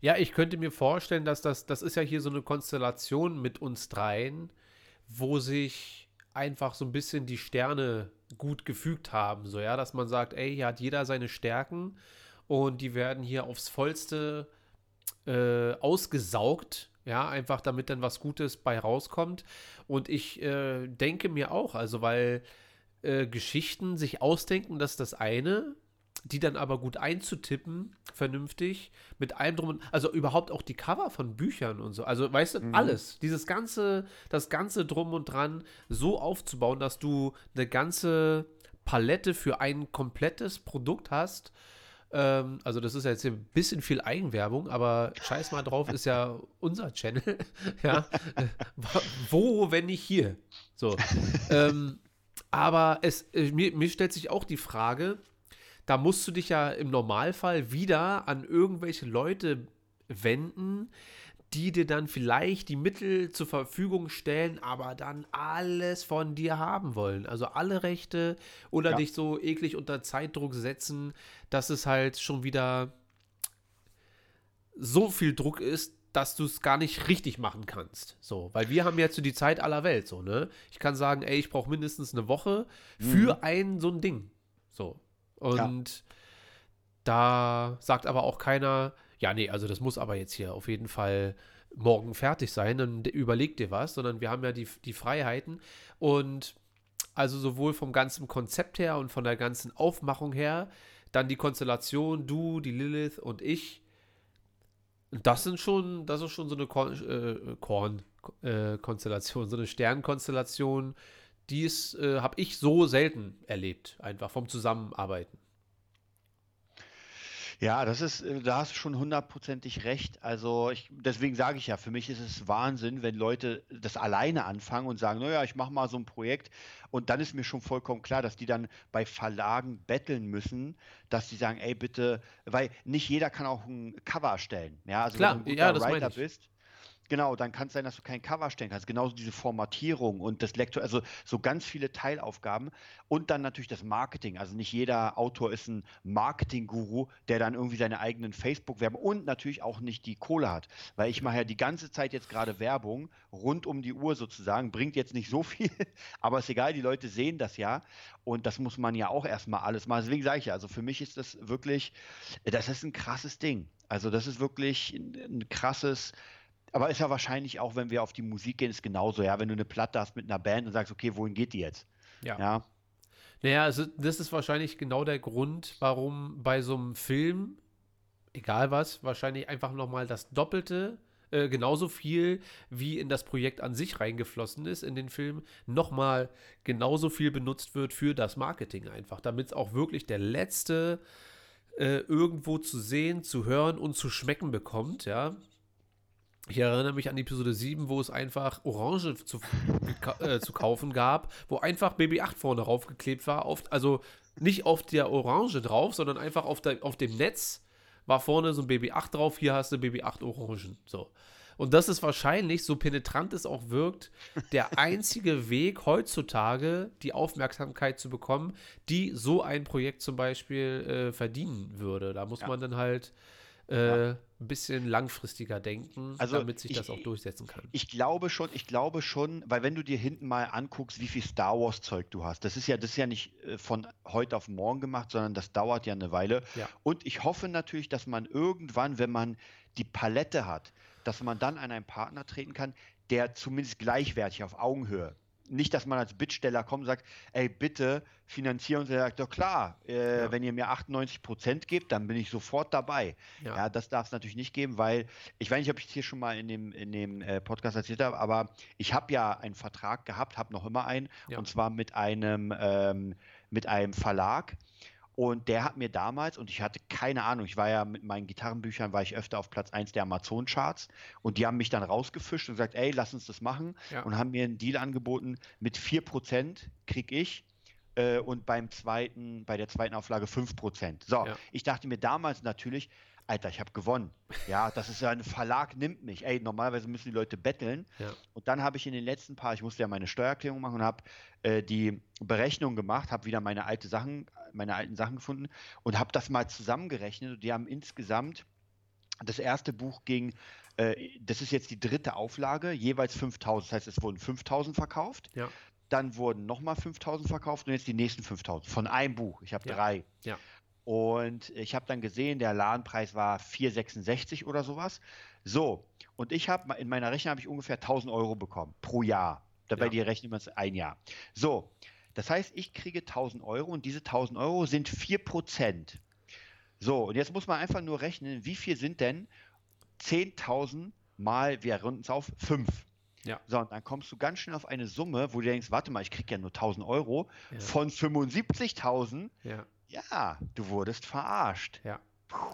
Ja, ich könnte mir vorstellen, dass das, das ist ja hier so eine Konstellation mit uns dreien, wo sich einfach so ein bisschen die Sterne gut gefügt haben, so ja, dass man sagt, ey, hier hat jeder seine Stärken und die werden hier aufs vollste äh, ausgesaugt ja, einfach damit dann was Gutes bei rauskommt. Und ich äh, denke mir auch, also weil äh, Geschichten sich ausdenken, das ist das eine, die dann aber gut einzutippen, vernünftig, mit allem drum, also überhaupt auch die Cover von Büchern und so, also weißt du, mhm. alles, dieses ganze, das ganze drum und dran so aufzubauen, dass du eine ganze Palette für ein komplettes Produkt hast, ähm, also das ist jetzt ein bisschen viel Eigenwerbung, aber scheiß mal drauf, ist ja unser Channel. ja. Wo, wenn nicht hier? So. ähm, aber es, äh, mir, mir stellt sich auch die Frage, da musst du dich ja im Normalfall wieder an irgendwelche Leute wenden, die dir dann vielleicht die Mittel zur Verfügung stellen, aber dann alles von dir haben wollen. Also alle Rechte oder ja. dich so eklig unter Zeitdruck setzen, dass es halt schon wieder so viel Druck ist, dass du es gar nicht richtig machen kannst. So, weil wir haben jetzt so die Zeit aller Welt, so, ne? Ich kann sagen, ey, ich brauche mindestens eine Woche für mhm. ein so ein Ding. So. Und ja. da sagt aber auch keiner, ja, nee, also das muss aber jetzt hier auf jeden Fall morgen fertig sein, dann überleg dir was, sondern wir haben ja die, die Freiheiten und also sowohl vom ganzen Konzept her und von der ganzen Aufmachung her, dann die Konstellation, du, die Lilith und ich, das sind schon, das ist schon so eine Korn, äh, Korn äh, Konstellation, so eine Sternkonstellation, die äh, habe ich so selten erlebt, einfach vom Zusammenarbeiten.
Ja, das ist, äh, da hast du schon hundertprozentig recht. Also ich, deswegen sage ich ja, für mich ist es Wahnsinn, wenn Leute das alleine anfangen und sagen, naja, ich mache mal so ein Projekt und dann ist mir schon vollkommen klar, dass die dann bei Verlagen betteln müssen, dass die sagen, ey bitte, weil nicht jeder kann auch ein Cover erstellen. Ja, also
Klar, wenn
du ein
guter ja, Writer
bist, Genau, dann kann es sein, dass du kein Cover stellen kannst. Genauso diese Formatierung und das Lektor, also so ganz viele Teilaufgaben. Und dann natürlich das Marketing. Also nicht jeder Autor ist ein Marketing-Guru, der dann irgendwie seine eigenen Facebook-Werbung und natürlich auch nicht die Kohle hat. Weil ich mache ja die ganze Zeit jetzt gerade Werbung, rund um die Uhr sozusagen. Bringt jetzt nicht so viel, aber ist egal, die Leute sehen das ja. Und das muss man ja auch erstmal alles machen. Deswegen sage ich ja, also für mich ist das wirklich, das ist ein krasses Ding. Also das ist wirklich ein, ein krasses aber ist ja wahrscheinlich auch, wenn wir auf die Musik gehen, ist genauso, ja, wenn du eine Platte hast mit einer Band und sagst, okay, wohin geht die jetzt?
Ja. ja. Naja, also das ist wahrscheinlich genau der Grund, warum bei so einem Film, egal was, wahrscheinlich einfach nochmal das Doppelte, äh, genauso viel wie in das Projekt an sich reingeflossen ist, in den Film, nochmal genauso viel benutzt wird für das Marketing einfach, damit es auch wirklich der letzte äh, irgendwo zu sehen, zu hören und zu schmecken bekommt, ja. Ich erinnere mich an Episode 7, wo es einfach Orange zu, äh, zu kaufen gab, wo einfach Baby 8 vorne draufgeklebt war. Auf, also nicht auf der Orange drauf, sondern einfach auf, der, auf dem Netz war vorne so ein Baby 8 drauf. Hier hast du Baby 8 Orangen. So. Und das ist wahrscheinlich, so penetrant es auch wirkt, der einzige Weg heutzutage, die Aufmerksamkeit zu bekommen, die so ein Projekt zum Beispiel äh, verdienen würde. Da muss ja. man dann halt äh, ein bisschen langfristiger denken, also damit sich ich, das auch durchsetzen kann.
Ich glaube schon, ich glaube schon, weil wenn du dir hinten mal anguckst, wie viel Star Wars Zeug du hast, das ist ja, das ist ja nicht äh, von heute auf morgen gemacht, sondern das dauert ja eine Weile. Ja. Und ich hoffe natürlich, dass man irgendwann, wenn man die Palette hat, dass man dann an einen Partner treten kann, der zumindest gleichwertig auf Augenhöhe nicht, dass man als Bittsteller kommt und sagt, ey, bitte finanzieren und er sagt, doch klar, äh, ja. wenn ihr mir 98 Prozent gebt, dann bin ich sofort dabei. Ja, ja das darf es natürlich nicht geben, weil ich weiß nicht, ob ich es hier schon mal in dem, in dem äh, Podcast erzählt habe, aber ich habe ja einen Vertrag gehabt, habe noch immer einen, ja. und zwar mit einem, ähm, mit einem Verlag. Und der hat mir damals, und ich hatte keine Ahnung, ich war ja mit meinen Gitarrenbüchern, war ich öfter auf Platz 1 der Amazon-Charts und die haben mich dann rausgefischt und gesagt, ey, lass uns das machen
Ja.
und haben mir einen Deal angeboten, mit 4% krieg ich äh, und beim zweiten, bei der zweiten Auflage 5%. So,
Ja.
ich dachte mir damals natürlich, Alter, ich habe gewonnen. Ja, das ist ja ein Verlag, nimmt mich. Ey, normalerweise müssen die Leute betteln.
Ja.
Und dann habe ich in den letzten paar, ich musste ja meine Steuererklärung machen und habe äh, die Berechnung gemacht, habe wieder meine alte Sachen, meine alten Sachen gefunden und habe das mal zusammengerechnet. Und die haben insgesamt das erste Buch ging, äh, das ist jetzt die dritte Auflage, jeweils 5000. Das heißt, es wurden 5000 verkauft.
Ja.
Dann wurden nochmal 5000 verkauft und jetzt die nächsten 5000 von einem Buch. Ich habe
Ja.
drei.
Ja.
Und ich habe dann gesehen, der Ladenpreis war 4,66 oder sowas. So, und ich habe in meiner Rechnung habe ich ungefähr 1000 Euro bekommen pro Jahr. Dabei
Ja.
die rechnen wir es ein Jahr. So, das heißt, ich kriege 1000 Euro und diese 1000 Euro sind 4%. So, und jetzt muss man einfach nur rechnen, wie viel sind denn 10.000 mal, wir runden es auf, 5.
Ja.
So, und dann kommst du ganz schnell auf eine Summe, wo du denkst, warte mal, ich kriege ja nur 1000 Euro
Ja.
von 75.000.
Ja.
Ja, du wurdest verarscht.
Ja,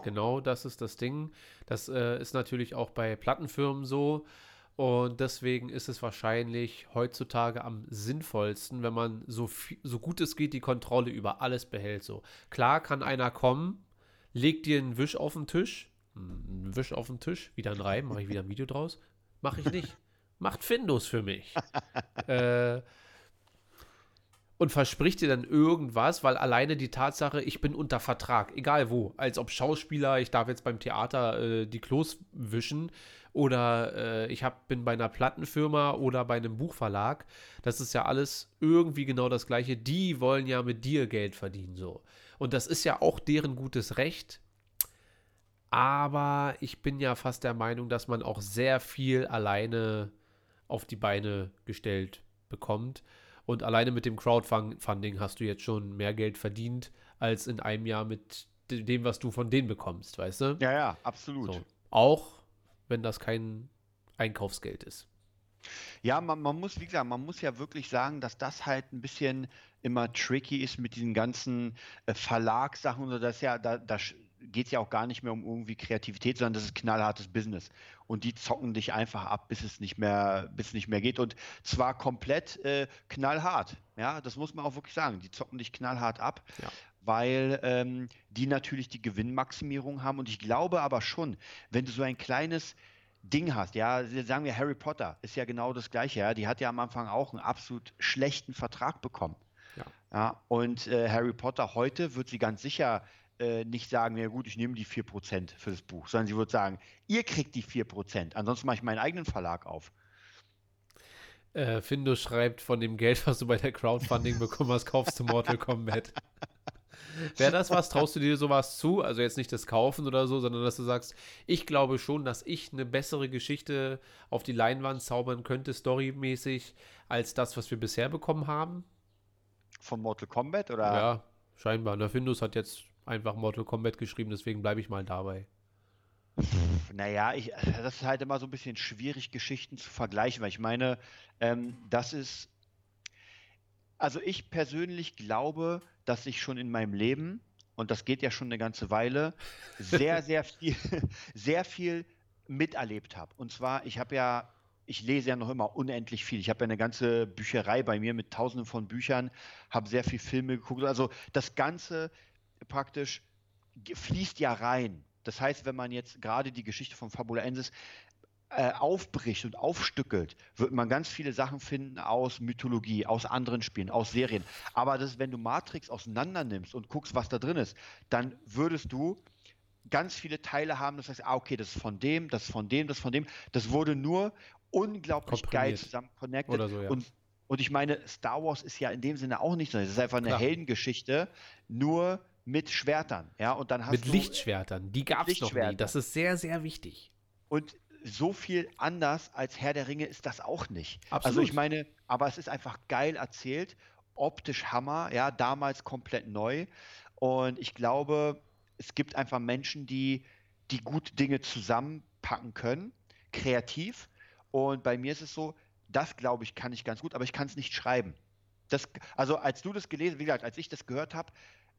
genau das ist das Ding. Das äh, ist natürlich auch bei Plattenfirmen so. Und deswegen ist es wahrscheinlich heutzutage am sinnvollsten, wenn man so, viel, so gut es geht die Kontrolle über alles behält. So klar kann einer kommen, legt dir einen Wisch auf den Tisch, einen Wisch auf den Tisch, wieder ein Reim, mache ich wieder ein Video draus. Mache ich nicht. Macht Findus für mich. äh, und verspricht dir dann irgendwas, weil alleine die Tatsache, ich bin unter Vertrag, egal wo, als ob Schauspieler, ich darf jetzt beim Theater äh, die Klos wischen oder äh, ich hab, bin bei einer Plattenfirma oder bei einem Buchverlag, das ist ja alles irgendwie genau das gleiche. Die wollen ja mit dir Geld verdienen, so. Und das ist ja auch deren gutes Recht. Aber ich bin ja fast der Meinung, dass man auch sehr viel alleine auf die Beine gestellt bekommt. Und alleine mit dem Crowdfunding hast du jetzt schon mehr Geld verdient, als in einem Jahr mit de- dem, was du von denen bekommst, weißt du?
Ja, ja, absolut.
So. Auch wenn das kein Einkaufsgeld ist.
Ja, man, man muss, wie gesagt, man muss ja wirklich sagen, dass das halt ein bisschen immer tricky ist mit diesen ganzen äh, Verlagssachen. oder das ja, da, da geht es ja auch gar nicht mehr um irgendwie Kreativität, sondern das ist knallhartes Business. Und die zocken dich einfach ab, bis es nicht mehr, bis es nicht mehr geht. Und zwar komplett äh, knallhart. Ja, das muss man auch wirklich sagen. Die zocken dich knallhart ab.
Ja.
Weil ähm, die natürlich die Gewinnmaximierung haben. Und ich glaube aber schon, wenn du so ein kleines Ding hast, ja, sagen wir Harry Potter, ist ja genau das gleiche, ja. Die hat ja am Anfang auch einen absolut schlechten Vertrag bekommen.
Ja.
Ja, und äh, Harry Potter heute wird sie ganz sicher äh, nicht sagen, ja gut, ich nehme die 4% für das Buch, sondern sie wird sagen, ihr kriegt die 4%, ansonsten mache ich meinen eigenen Verlag auf.
Äh, Findo schreibt, von dem Geld, was du bei der Crowdfunding bekommen hast, kaufst du Mortal Kombat. Wäre das was? Traust du dir sowas zu? Also jetzt nicht das Kaufen oder so, sondern dass du sagst, ich glaube schon, dass ich eine bessere Geschichte auf die Leinwand zaubern könnte, storymäßig, als das, was wir bisher bekommen haben?
Von Mortal Kombat oder?
Ja, scheinbar. Der Findus hat jetzt einfach Mortal Kombat geschrieben, deswegen bleibe ich mal dabei.
Naja, ich, das ist halt immer so ein bisschen schwierig, Geschichten zu vergleichen, weil ich meine, ähm, das ist, also ich persönlich glaube, dass ich schon in meinem Leben, und das geht ja schon eine ganze Weile, sehr, sehr viel, sehr viel miterlebt habe. Und zwar, ich habe ja, ich lese ja noch immer unendlich viel. Ich habe ja eine ganze Bücherei bei mir mit tausenden von Büchern, habe sehr viel Filme geguckt. Also das Ganze praktisch fließt ja rein. Das heißt, wenn man jetzt gerade die Geschichte von Fabulaensis äh, aufbricht und aufstückelt, wird man ganz viele Sachen finden aus Mythologie, aus anderen Spielen, aus Serien. Aber das, wenn du Matrix auseinander nimmst und guckst, was da drin ist, dann würdest du ganz viele Teile haben, das heißt, ah, okay, das ist von dem, das ist von dem, das ist von dem. Das wurde nur unglaublich geil zusammen connected.
Oder so, ja.
Und, und ich meine, Star Wars ist ja in dem Sinne auch nicht so. Es ist einfach eine
Klar.
Heldengeschichte, nur mit Schwertern. Ja, und dann hast
Mit
du
Lichtschwertern. Die gab es noch nie. Das ist sehr, sehr wichtig.
Und so viel anders als Herr der Ringe ist das auch nicht. Also
Absolut.
ich meine, aber es ist einfach geil erzählt, optisch Hammer, ja, damals komplett neu. Und ich glaube, es gibt einfach Menschen, die, die gut Dinge zusammenpacken können, kreativ. Und bei mir ist es so, das glaube ich, kann ich ganz gut, aber ich kann es nicht schreiben. Das, also als du das gelesen, wie gesagt, als ich das gehört habe,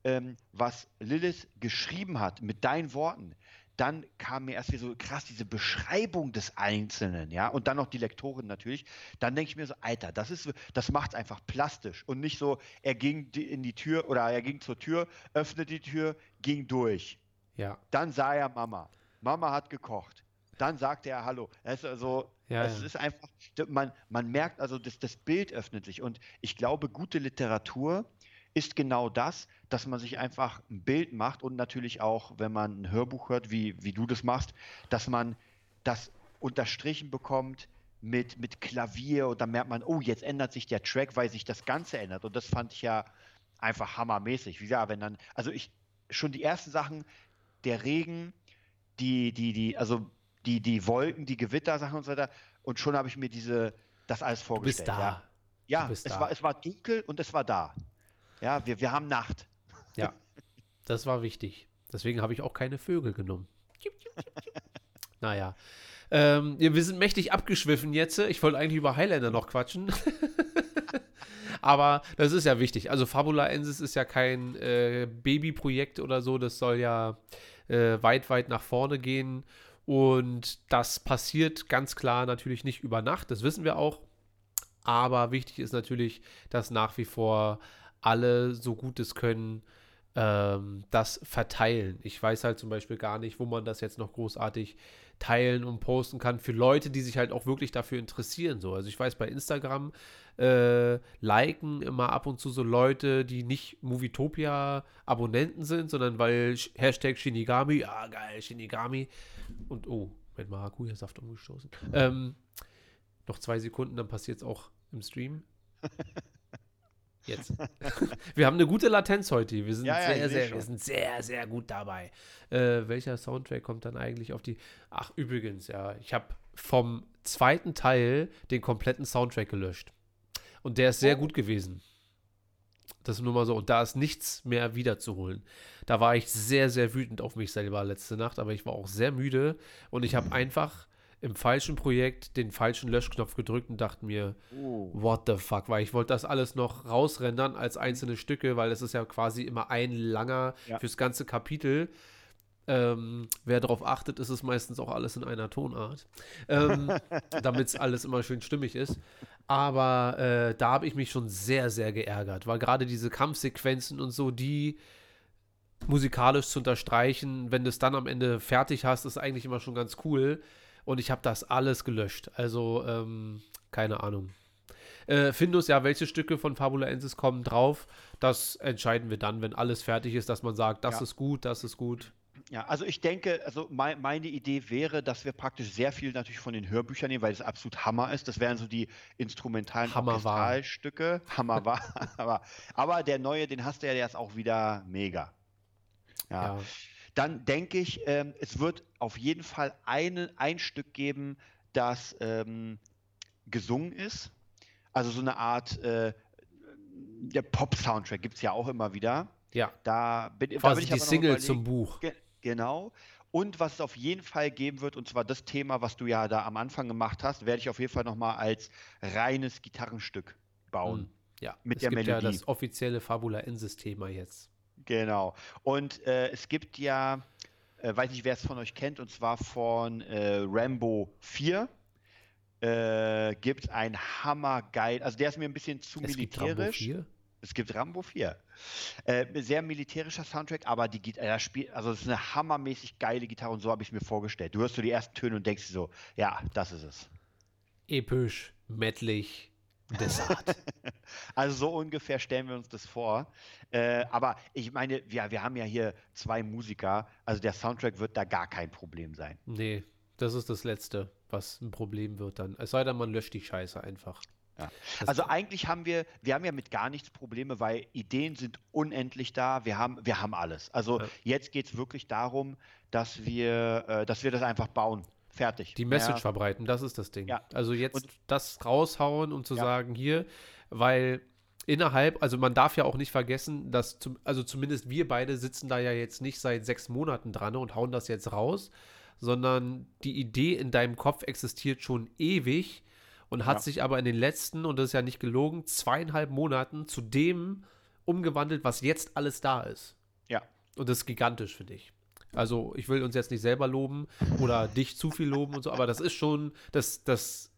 ähm, was Lilith geschrieben hat mit deinen Worten, dann kam mir erst wieder so krass diese Beschreibung des Einzelnen, ja, und dann noch die Lektorin natürlich. Dann denke ich mir so, Alter, das ist, das macht es einfach plastisch und nicht so, er ging in die Tür oder er ging zur Tür, öffnet die Tür, ging durch.
Ja.
Dann sah er Mama. Mama hat gekocht. Dann sagte er Hallo. Es ist also,
Ja,
es
ja.
ist einfach, man, man merkt also, das, das Bild öffnet sich. Und ich glaube, gute Literatur ist genau das, dass man sich einfach ein Bild macht und natürlich auch, wenn man ein Hörbuch hört, wie, wie du das machst, dass man das unterstrichen bekommt mit, mit Klavier und dann merkt man, oh, jetzt ändert sich der Track, weil sich das Ganze ändert. Und das fand ich ja einfach hammermäßig. Wie gesagt, wenn dann, also ich, schon die ersten Sachen, der Regen, die, die, die, also die, die Wolken, die Gewittersachen und so weiter, und schon habe ich mir diese, das alles
Du
vorgestellt.
bist da.
Ja, ja
Du
es,
da.
war, es war dunkel und es war da. Ja, wir, wir haben Nacht.
Ja. Das war wichtig. Deswegen habe ich auch keine Vögel genommen. Naja. Ähm, wir sind mächtig abgeschwiffen jetzt. Ich wollte eigentlich über Highlander noch quatschen. Aber das ist ja wichtig. Also Fabula Ensis ist ja kein äh, Babyprojekt oder so. Das soll ja äh, weit, weit nach vorne gehen. Und das passiert ganz klar natürlich nicht über Nacht. Das wissen wir auch. Aber wichtig ist natürlich, dass nach wie vor alle so gut es können ähm, das verteilen. Ich weiß halt zum Beispiel gar nicht, wo man das jetzt noch großartig teilen und posten kann für Leute, die sich halt auch wirklich dafür interessieren. So. Also ich weiß, bei Instagram äh, liken immer ab und zu so Leute, die nicht Movietopia-Abonnenten sind, sondern weil Hashtag Shinigami, ja geil, Shinigami. Und oh, Moment mal, Hakuya-Saft umgestoßen. Ähm, noch zwei Sekunden, dann passiert es auch im Stream. Jetzt. wir haben eine gute Latenz heute. Wir sind
Ja, ja,
sehr,
seh
sehr, wir sind sehr, sehr gut dabei. Äh, welcher Soundtrack kommt dann eigentlich auf die? Ach, übrigens, ja, ich habe vom zweiten Teil den kompletten Soundtrack gelöscht. Und der ist sehr
Oh.
gut gewesen. Das ist nur mal so. Und da ist nichts mehr wiederzuholen. Da war ich sehr, sehr wütend auf mich selber letzte Nacht, aber ich war auch sehr müde und ich habe einfach im falschen Projekt den falschen Löschknopf gedrückt und dachte mir,
Oh.
what the fuck, weil ich wollte das alles noch rausrendern als einzelne Stücke, weil es ist ja quasi immer ein langer
Ja.
fürs ganze Kapitel. Ähm, wer darauf achtet, ist es meistens auch alles in einer Tonart, ähm, damit es alles immer schön stimmig ist. Aber äh, da habe ich mich schon sehr, sehr geärgert, weil gerade diese Kampfsequenzen und so, die musikalisch zu unterstreichen, wenn du es dann am Ende fertig hast, ist eigentlich immer schon ganz cool. Und ich habe das alles gelöscht. Also, ähm, keine Ahnung. Äh, Findus, ja, welche Stücke von Fabula Ensis kommen drauf? Das entscheiden wir dann, wenn alles fertig ist, dass man sagt, das
Ja.
ist gut, das ist gut.
Ja, also ich denke, also mei meine Idee wäre, dass wir praktisch sehr viel natürlich von den Hörbüchern nehmen, weil es absolut Hammer ist. Das wären so die instrumentalen
Hammer.
Orchestralstücke. Hammer war. aber, aber der neue, den hast du ja, der ist auch wieder mega. Ja.
Ja.
Dann denke ich, ähm, es wird auf jeden Fall eine, ein Stück geben, das ähm, gesungen ist. Also so eine Art äh, der Pop-Soundtrack gibt es ja auch immer wieder.
Ja,
Da bin, da bin
quasi
ich
die Single zum Buch.
Ge genau. Und was es auf jeden Fall geben wird, und zwar das Thema, was du ja da am Anfang gemacht hast, werde ich auf jeden Fall nochmal als reines Gitarrenstück bauen.
Hm, Ja,
Mit
es
der
gibt ja
Melodie.
das offizielle Fabula Ensis-Thema jetzt.
Genau. Und äh, es gibt ja, äh, weiß nicht, wer es von euch kennt, und zwar von äh, Rambo 4. Äh, gibt ein hammergeil, also der ist mir ein bisschen zu
Es gibt Rambo
militärisch.
4.
Es gibt Rambo 4. Äh, sehr militärischer Soundtrack, aber die Gitarre, spielt, also es ist eine hammermäßig geile Gitarre und so habe ich es mir vorgestellt. Du hörst so die ersten Töne und denkst so, ja, das ist es.
Episch, mettlich, Desart.
Also so ungefähr stellen wir uns das vor. Äh, aber ich meine, wir, wir haben ja hier zwei Musiker, also der Soundtrack wird da gar kein Problem sein.
nee, das ist das Letzte, was ein Problem wird dann. Es sei denn, man löscht die Scheiße einfach.
Ja. Also eigentlich haben wir, wir haben ja mit gar nichts Probleme, weil Ideen sind unendlich da. Wir haben, wir haben alles. Also
Ja.
jetzt geht es wirklich darum, dass wir, äh, dass wir das einfach bauen. Fertig.
Die Message
Mehr-
verbreiten, das ist das Ding.
Ja.
Also jetzt
Und-
das raushauen und zu
Ja.
sagen, hier, weil innerhalb, also man darf ja auch nicht vergessen, dass, zum, also zumindest wir beide sitzen da ja jetzt nicht seit sechs Monaten dran und hauen das jetzt raus, sondern die Idee in deinem Kopf existiert schon ewig und hat
Ja.
sich aber in den letzten, und das ist ja nicht gelogen, zweieinhalb Monaten zu dem umgewandelt, was jetzt alles da ist. Und das ist gigantisch, finde ich. Also, ich will uns jetzt nicht selber loben oder dich zu viel loben und so, aber das ist schon, das, das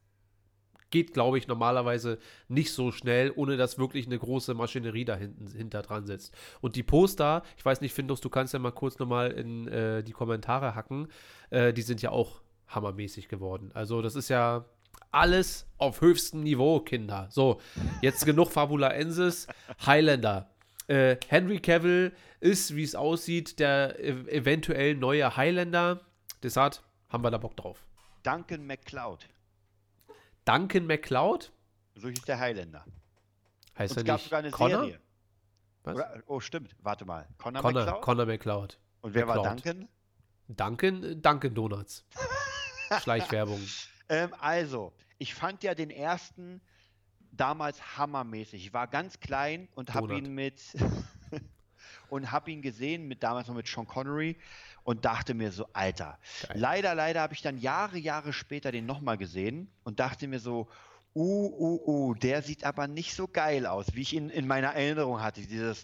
geht, glaube ich, normalerweise nicht so schnell, ohne dass wirklich eine große Maschinerie da hinter dran sitzt. Und die Poster, ich weiß nicht, Findus, du kannst ja mal kurz nochmal in äh, die Kommentare hacken, äh, die sind ja auch hammermäßig geworden. Also, das ist ja alles auf höchstem Niveau, Kinder. So, jetzt genug Fabulaensis. Highlander. Äh, Henry Cavill ist, wie es aussieht, der ev eventuell neue Highlander. Deshalb haben wir da Bock drauf.
Duncan McCloud.
Duncan McCloud?
So hieß der Highlander.
Heißt
Und
er
es gab
nicht
sogar eine
Connor?
Serie.
Was?
Oder, oh, stimmt. Warte mal. Connor,
Connor,
McCloud?
Connor McCloud.
Und wer war
McCloud.
Duncan?
Duncan, äh, Duncan Donuts. Schleichwerbung.
Ähm, also, ich fand ja den ersten damals hammermäßig. Ich war ganz klein und habe ihn mit und habe ihn gesehen mit damals noch mit Sean Connery und dachte mir so, Alter.
Geil.
Leider, leider habe ich dann Jahre, Jahre später den nochmal gesehen und dachte mir so, uh, uh, uh, der sieht aber nicht so geil aus, wie ich ihn in meiner Erinnerung hatte. Dieses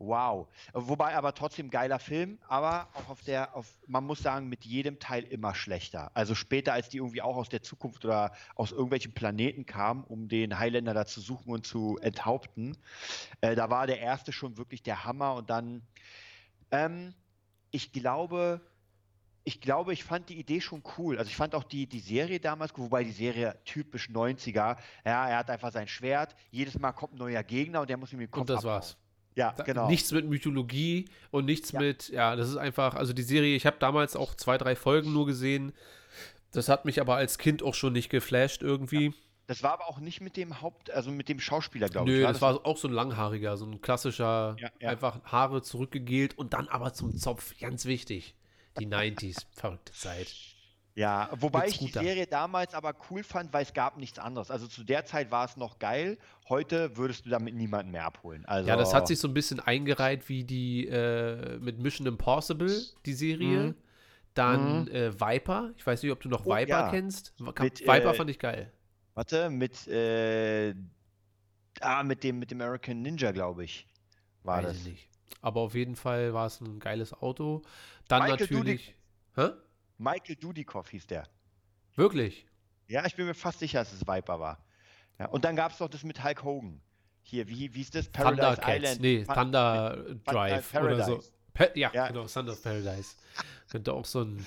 Wow. Wobei aber trotzdem geiler Film, aber auch auf der, auf, man muss sagen, mit jedem Teil immer schlechter. Also später, als die irgendwie auch aus der Zukunft oder aus irgendwelchen Planeten kamen, um den Highlander da zu suchen und zu enthaupten, äh, da war der erste schon wirklich der Hammer und dann, ähm, ich glaube, ich glaube, ich fand die Idee schon cool. Also ich fand auch die, die Serie damals, cool, wobei die Serie typisch 90er, ja, er hat einfach sein Schwert, jedes Mal kommt ein neuer Gegner und der muss ihm den Kopf
Und das
abhauen.
war's.
Ja,
Da-
genau.
Nichts mit Mythologie und nichts
Ja.
mit, ja, das ist einfach, also die Serie, ich habe damals auch zwei, drei Folgen nur gesehen. Das hat mich aber als Kind auch schon nicht geflasht irgendwie.
Das war aber auch nicht mit dem Haupt, also mit dem Schauspieler, glaube ich.
Nö,
war
das war auch so ein langhaariger, so ein klassischer,
Ja, ja.
einfach Haare zurückgegelt und dann aber zum Zopf, ganz wichtig. Die 90s, verrückte Zeit.
Ja, wobei ich die. Serie damals aber cool fand, weil es gab nichts anderes. Also zu der Zeit war es noch geil. Heute würdest du damit niemanden mehr abholen. Also,
Ja, das hat sich so ein bisschen eingereiht wie die äh, mit Mission Impossible, die Serie.
Mhm.
Dann äh, Viper. Ich weiß nicht, ob du noch
Oh,
Viper
ja.
kennst.
Mit,
Viper
äh,
fand ich geil.
Warte, mit, äh, ah, mit dem, mit dem American Ninja, glaube ich, war
Weiß
das.
ich nicht. Aber auf jeden Fall war es ein geiles Auto. Dann
Michael
natürlich. Hä?
Michael Dudikoff hieß der.
Wirklich?
Ja, ich bin mir fast sicher, dass es Viper war. Ja, und dann gab es noch das mit Hulk Hogan. Hier, wie, wie ist das?
Thundercats. Nee,
Thun-
Thunder Drive oder so.
Paradise.
Pa ja,
Ja.
genau, Thunder Paradise. Könnte auch so ein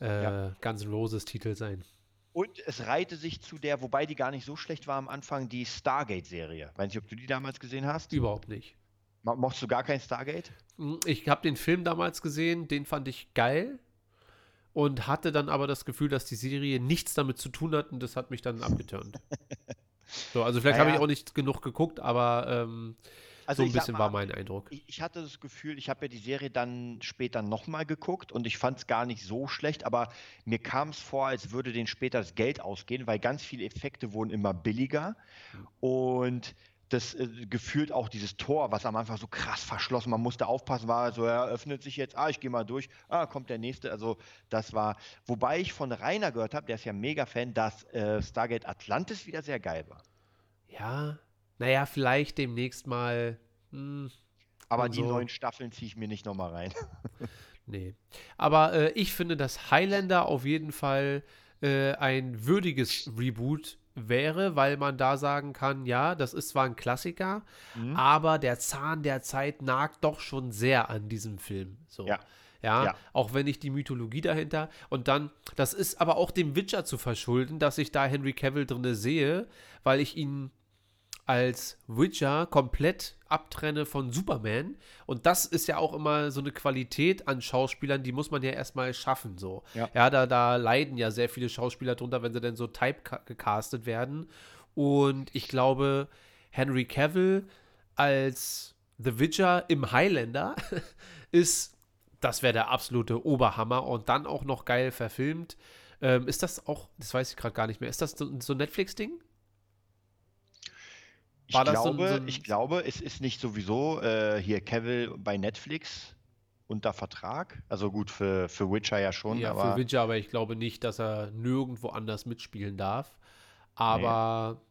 äh,
Ja.
Guns N' Roses Titel sein.
Und es reihte sich zu der, wobei die gar nicht so schlecht war am Anfang, die Stargate-Serie. Weiß nicht, ob du die damals gesehen hast.
Überhaupt nicht.
Mo- Mochtest du gar kein Stargate?
Hm, Ich habe den Film damals gesehen, den fand ich geil und hatte dann aber das Gefühl, dass die Serie nichts damit zu tun hat und das hat mich dann abgeturnt. So, also vielleicht habe ich
Naja.
auch nicht genug geguckt, aber ähm, so ein bisschen
mal,
war mein Eindruck.
Ich, ich hatte das Gefühl, ich habe ja die Serie dann später nochmal geguckt und ich fand es gar nicht so schlecht, aber mir kam es vor, als würde denen später das Geld ausgehen, weil ganz viele Effekte wurden immer billiger und das äh, gefühlt auch dieses Tor, was am Anfang so krass verschlossen, man musste aufpassen, war so, er öffnet sich jetzt, ah, ich gehe mal durch, ah, kommt der nächste, also das war, wobei ich von Rainer gehört habe, der ist ja mega Fan, dass äh, Stargate Atlantis wieder sehr geil war.
Ja, naja, vielleicht demnächst mal. Hm,
Aber die
so.
neuen Staffeln ziehe ich mir nicht nochmal rein.
Nee. Aber äh, ich finde, dass Highlander auf jeden Fall äh, ein würdiges Reboot wäre, weil man da sagen kann, ja, das ist zwar ein Klassiker,
Mhm.
aber der Zahn der Zeit nagt doch schon sehr an diesem Film. So.
Ja.
Ja,
Ja.
auch wenn ich die Mythologie dahinter und dann, das ist aber auch dem Witcher zu verschulden, dass ich da Henry Cavill drinne sehe, weil ich ihn als Witcher komplett abtrenne von Superman. Und das ist ja auch immer so eine Qualität an Schauspielern, die muss man ja erstmal schaffen. So.
Ja.
da, da leiden ja sehr viele Schauspieler drunter, wenn sie denn so typecastet werden. Und ich glaube, Henry Cavill als The Witcher im Highlander ist, das wäre der absolute Oberhammer. Und dann auch noch geil verfilmt. Ähm, ist das auch, das weiß ich gerade gar nicht mehr, ist das so, so ein Netflix-Ding?
Ich
War das so ein-
glaube,
so ein-
ich glaube, es ist nicht sowieso äh, hier Cavill bei Netflix unter Vertrag. Also gut, für, für Witcher ja schon,
Ja,
aber
für Witcher, aber ich glaube nicht, dass er nirgendwo anders mitspielen darf. Aber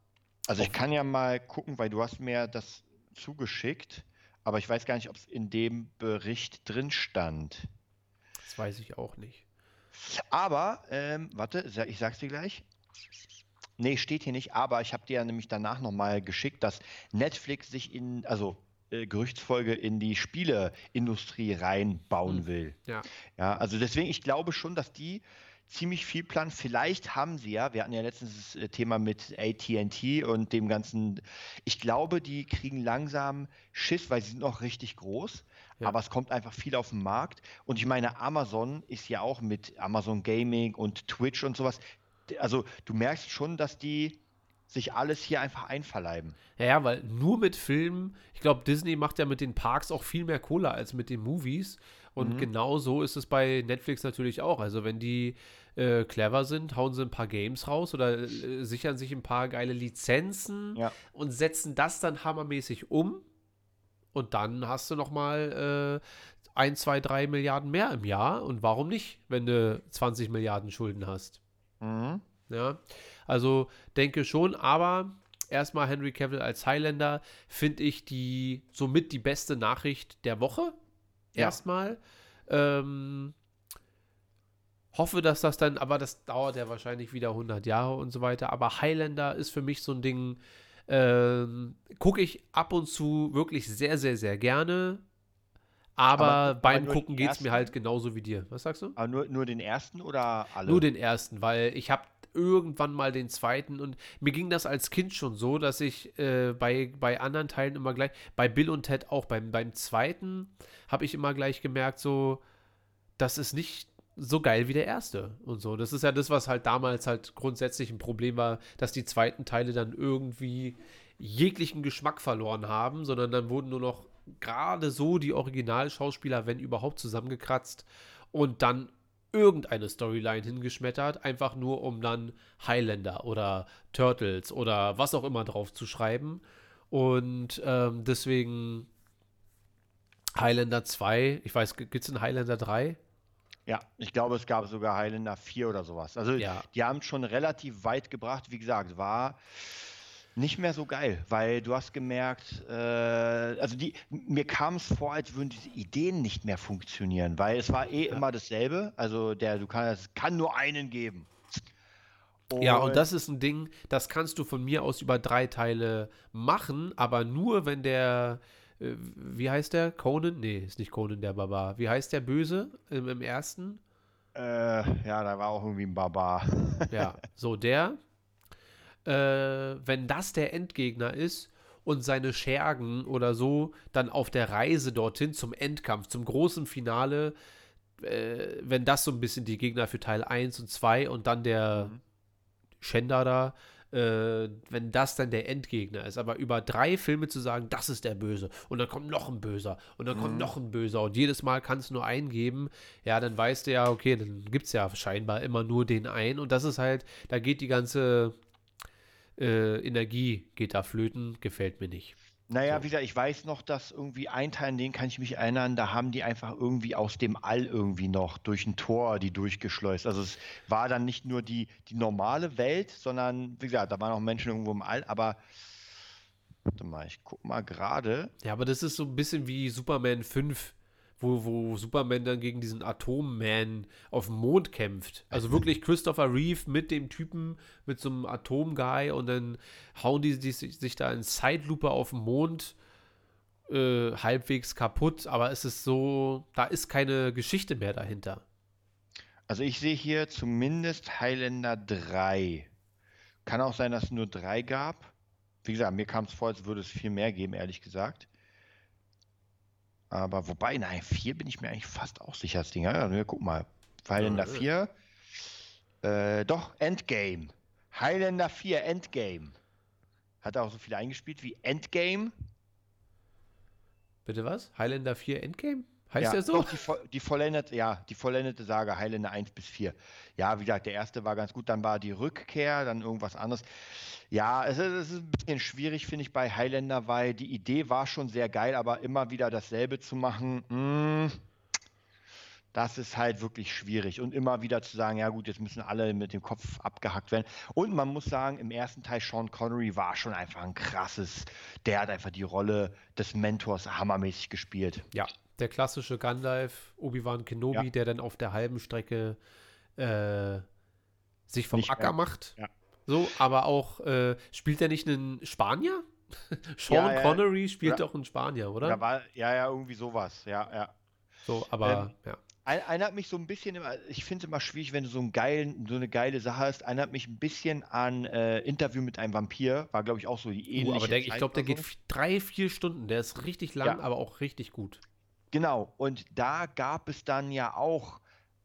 also ich kann ja mal gucken, weil du hast mir das zugeschickt. aber ich weiß gar nicht, ob es in dem Bericht drin stand.
Das weiß ich auch nicht.
Aber, ähm, warte, ich sag's dir gleich. Nee, steht hier nicht, aber ich habe dir ja nämlich danach nochmal geschickt, dass Netflix sich in, also äh, Gerüchtsfolge in die Spieleindustrie reinbauen
Hm.
will.
Ja.
Ja, also deswegen, ich glaube schon, dass die ziemlich viel planen. Vielleicht haben sie ja, wir hatten ja letztens das äh, Thema mit AT&T und dem ganzen, ich glaube, die kriegen langsam Schiss, weil sie sind noch richtig groß,
Ja.
aber es kommt einfach viel auf den Markt. Und ich meine, Amazon ist ja auch mit Amazon Gaming und Twitch und sowas. Also du merkst schon, dass die sich alles hier einfach einverleiben.
Ja, ja, weil nur mit Filmen, ich glaube, Disney macht ja mit den Parks auch viel mehr Kohle als mit den Movies. Und genau so ist es bei Netflix natürlich auch. Also wenn die äh, clever sind, hauen sie ein paar Games raus oder äh, sichern sich ein paar geile Lizenzen
Ja.
und setzen das dann hammermäßig um. Und dann hast du noch mal äh, 1, 2, 3 Milliarden mehr im Jahr. Und warum nicht, wenn du 20 Milliarden Schulden hast?
Mhm.
Ja, also denke schon, aber erstmal Henry Cavill als Highlander finde ich die somit die beste Nachricht der Woche.
Ja.
Erstmal. Ähm, hoffe, dass das dann, aber das dauert ja wahrscheinlich wieder 100 Jahre und so weiter. Aber Highlander ist für mich so ein Ding, ähm, gucke ich ab und zu wirklich sehr, sehr, sehr gerne. Aber,
Aber- aber
beim
nur
Gucken geht es mir halt genauso wie dir. Was sagst du?
Aber nur, nur den ersten oder alle?
Nur den ersten, weil ich habe irgendwann mal den zweiten und mir ging das als Kind schon so, dass ich äh, bei, bei anderen Teilen immer gleich, bei Bill und Ted auch, beim, beim zweiten habe ich immer gleich gemerkt, so, das ist nicht so geil wie der erste und so. Das ist ja das, was halt damals halt grundsätzlich ein Problem war, dass die zweiten Teile dann irgendwie jeglichen Geschmack verloren haben, sondern dann wurden nur noch gerade so die Originalschauspieler, wenn überhaupt, zusammengekratzt und dann irgendeine Storyline hingeschmettert, einfach nur um dann Highlander oder Turtles oder was auch immer drauf zu schreiben. Und ähm, deswegen Highlander 2, ich weiß, gibt es einen Highlander 3?
Ja, ich glaube, es gab sogar Highlander 4 oder sowas. Also
Ja.
die haben es schon relativ weit gebracht. Wie gesagt, war nicht mehr so geil, weil du hast gemerkt, äh, also die, mir kam es vor, als würden diese Ideen nicht mehr funktionieren, weil es war eh immer dasselbe. Also der, du kannst, es kann nur einen geben.
Ja, und das ist ein Ding, das kannst du von mir aus über drei Teile machen, aber nur wenn der, äh, wie heißt der? Conan? Nee, ist nicht Conan der Barbar. Wie heißt der Böse im, im ersten?
Äh, ja, da war auch irgendwie ein Barbar.
Ja, so der. Äh, wenn das der Endgegner ist und seine Schergen oder so dann auf der Reise dorthin zum Endkampf, zum großen Finale, äh, wenn das so ein bisschen die Gegner für Teil 1 und 2 und dann der Schender da, äh, wenn das dann der Endgegner ist. Aber über drei Filme zu sagen, das ist der Böse und dann kommt noch ein Böser und dann kommt noch ein Böser und jedes Mal kannst du nur einen geben, ja, dann weißt du ja, okay, dann gibt es ja scheinbar immer nur den einen und das ist halt, da geht die ganze äh, Energie geht da flöten, gefällt mir nicht.
Naja,
So.
wie gesagt, ich weiß noch, dass irgendwie ein Teil, an den kann ich mich erinnern, da haben die einfach irgendwie aus dem All irgendwie noch durch ein Tor die durchgeschleust. Also es war dann nicht nur die, die normale Welt, sondern wie gesagt, da waren auch Menschen irgendwo im All, aber warte mal, ich guck mal gerade.
Ja, aber das ist so ein bisschen wie Superman 5, wo, wo Superman dann gegen diesen Atomman auf dem Mond kämpft. Also wirklich Christopher Reeve mit dem Typen, mit so einem Atomguy und dann hauen die, die sich, sich da in Zeitlupe auf dem Mond äh, halbwegs kaputt, aber es ist so, da ist keine Geschichte mehr dahinter.
Also ich sehe hier zumindest Highlander 3. Kann auch sein, dass es nur drei gab. Wie gesagt, mir kam es vor, als würde es viel mehr geben, ehrlich gesagt. Aber wobei, nein, 4 bin ich mir eigentlich fast auch sicher, das Ding. Ja, ja, guck mal. Highlander
Ja,
4. Äh, doch, Endgame. Highlander 4, Endgame. Hat er auch so viele eingespielt wie Endgame?
Bitte was? Highlander 4 Endgame? Heißt
ja,
der so?
Doch, die, die vollendete, ja, die vollendete Sage Highlander 1 bis 4. Ja, wie gesagt, der erste war ganz gut, dann war die Rückkehr, dann irgendwas anderes. Ja, es ist, es ist ein bisschen schwierig, finde ich, bei Highlander, weil die Idee war schon sehr geil, aber immer wieder dasselbe zu machen, mm, Das ist halt wirklich schwierig. Und immer wieder zu sagen, ja gut, jetzt müssen alle mit dem Kopf abgehackt werden. Und man muss sagen, im ersten Teil Sean Connery war schon einfach ein krasses, der hat einfach die Rolle des Mentors hammermäßig gespielt.
Ja, der klassische Gandalf, Obi-Wan Kenobi,
Ja.
der dann auf der halben Strecke äh, sich vom
Nicht
Acker
mehr.
macht.
Ja.
So, aber auch, äh, spielt er nicht einen Spanier? Sean
Ja, ja.
Connery spielt doch einen Spanier, oder?
War, ja, ja, irgendwie sowas. Ja, ja.
so, aber ja.
Ein- Erinnert mich so ein bisschen, immer, ich finde es immer schwierig, wenn du so, einen geilen, so eine geile Sache hast, erinnert mich ein bisschen an äh, Interview mit einem Vampir, war glaube ich auch so die ähnliche
Uh, aber der, ich glaube, der geht drei, vier Stunden. Der ist richtig lang,
Ja.
aber auch richtig gut.
Genau, und da gab es dann ja auch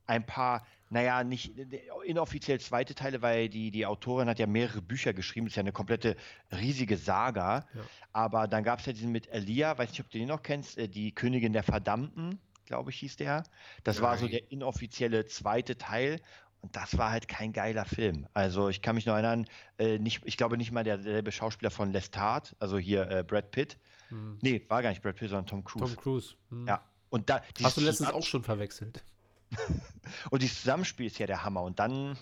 ein paar, naja, nicht inoffiziell zweite Teile, weil die, die Autorin hat ja mehrere Bücher geschrieben, ist ja eine komplette riesige Saga.
Ja.
Aber dann gab es ja diesen mit Elia, weiß nicht, ob du den noch kennst, äh, die Königin der Verdammten, glaube ich, hieß der. Das war so
Nein.
der inoffizielle zweite Teil. Und das war halt kein geiler Film. Also ich kann mich noch erinnern, äh, nicht, ich glaube nicht mal derselbe Schauspieler von Lestat, also hier äh, Brad Pitt.
Hm.
Nee, war gar nicht Brad Pitt, sondern Tom Cruise.
Tom Cruise. Hm.
Ja. Und da,
Hast du letztens auch schon verwechselt?
Und dieses Zusammenspiel ist ja der Hammer. Und dann,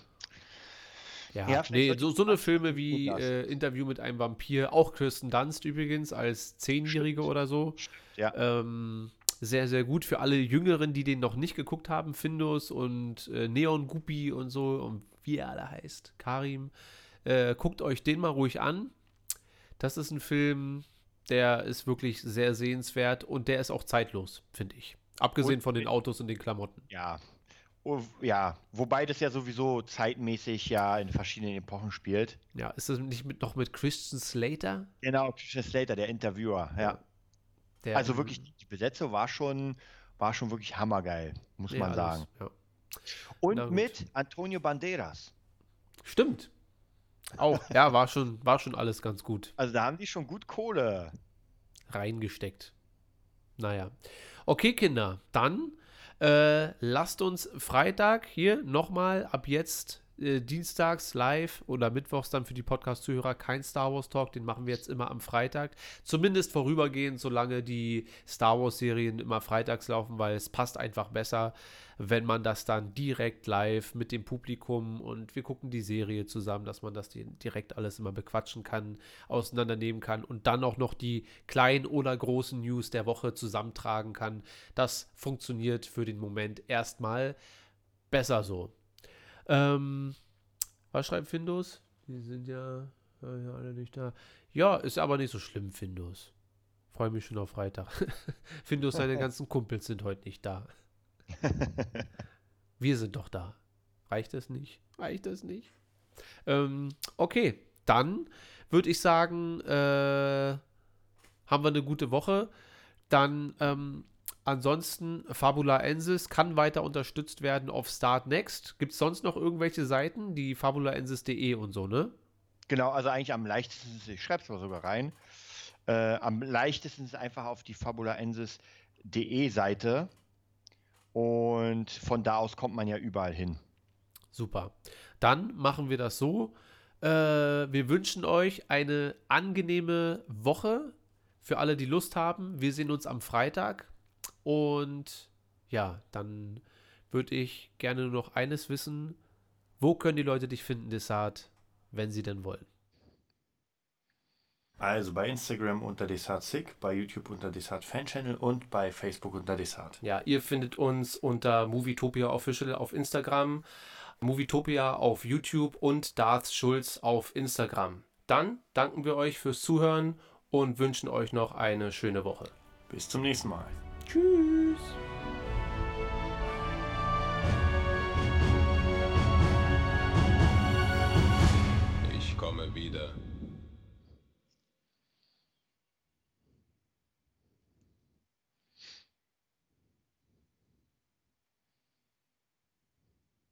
Ja,
Ja,
nee, so, so eine Filme wie äh, Interview mit einem Vampir, auch Kirsten Dunst übrigens als Zehnjährige oder so.
ja,
Ähm, sehr, sehr gut für alle Jüngeren, die den noch nicht geguckt haben. Findus und äh, Neon Guppy und so und wie er alle heißt. Karim. Äh, guckt euch den mal ruhig an. Das ist ein Film, der ist wirklich sehr sehenswert und der ist auch zeitlos, finde ich. Abgesehen
Und-
von den Autos und den Klamotten.
ja. Oh, ja, wobei das ja sowieso zeitmäßig ja in verschiedenen Epochen spielt.
Ja, ist das nicht mit, noch mit Christian Slater?
Genau, Christian Slater, der Interviewer, ja.
Der,
Also wirklich, die Besetzung war schon, war schon wirklich hammergeil, muss
ja,
man sagen.
Ja.
Und mit Antonio Banderas.
Stimmt. Auch, ja, war schon, war schon alles ganz gut
Also da haben die schon gut Kohle.
reingesteckt. Naja. Okay, Kinder, dann äh, lasst uns Freitag hier nochmal ab jetzt äh, dienstags live oder mittwochs dann für die Podcast-Zuhörer kein Star Wars Talk, den machen wir jetzt immer am Freitag. Zumindest vorübergehend, solange die Star Wars-Serien immer freitags laufen, weil es passt einfach besser, wenn man das dann direkt live mit dem Publikum und wir gucken die Serie zusammen, dass man das di- direkt alles immer bequatschen kann, auseinandernehmen kann und dann auch noch die kleinen oder großen News der Woche zusammentragen kann. Das funktioniert für den Moment erstmal besser so. Ähm, was schreibt Findus? Die sind ja, ja alle nicht da. Ja, ist aber nicht so schlimm, Findus. Freue mich schon auf Freitag. Findus, seine ganzen Kumpels sind heute nicht da. Wir sind doch da. Reicht das nicht? Reicht das nicht? Ähm, okay, dann würde ich sagen, äh, haben wir eine gute Woche. Dann ähm, ansonsten Fabula Ensis kann weiter unterstützt werden auf Start Next. Gibt es sonst noch irgendwelche Seiten? Die fabulaensis.de und so, ne?
Genau, also eigentlich am leichtesten, ich schreibe es mal sogar rein, äh, am leichtesten ist einfach auf die fabulaensis.de Seite und von da aus kommt man ja überall hin.
Super. Dann machen wir das so. Äh, wir wünschen euch eine angenehme Woche für alle, die Lust haben. Wir sehen uns am Freitag. Und ja, dann würde ich gerne nur noch eines wissen. Wo können die Leute dich finden, Desart, wenn sie denn wollen?
Also bei Instagram unter DesartSick, bei YouTube unter Desart Fan Channel und bei Facebook unter Desart.
Ja, ihr findet uns unter Movietopia Official auf Instagram, Movietopia auf YouTube und Darth Schulz auf Instagram. Dann danken wir euch fürs Zuhören und wünschen euch noch eine schöne Woche.
Bis zum nächsten Mal.
Tschüss.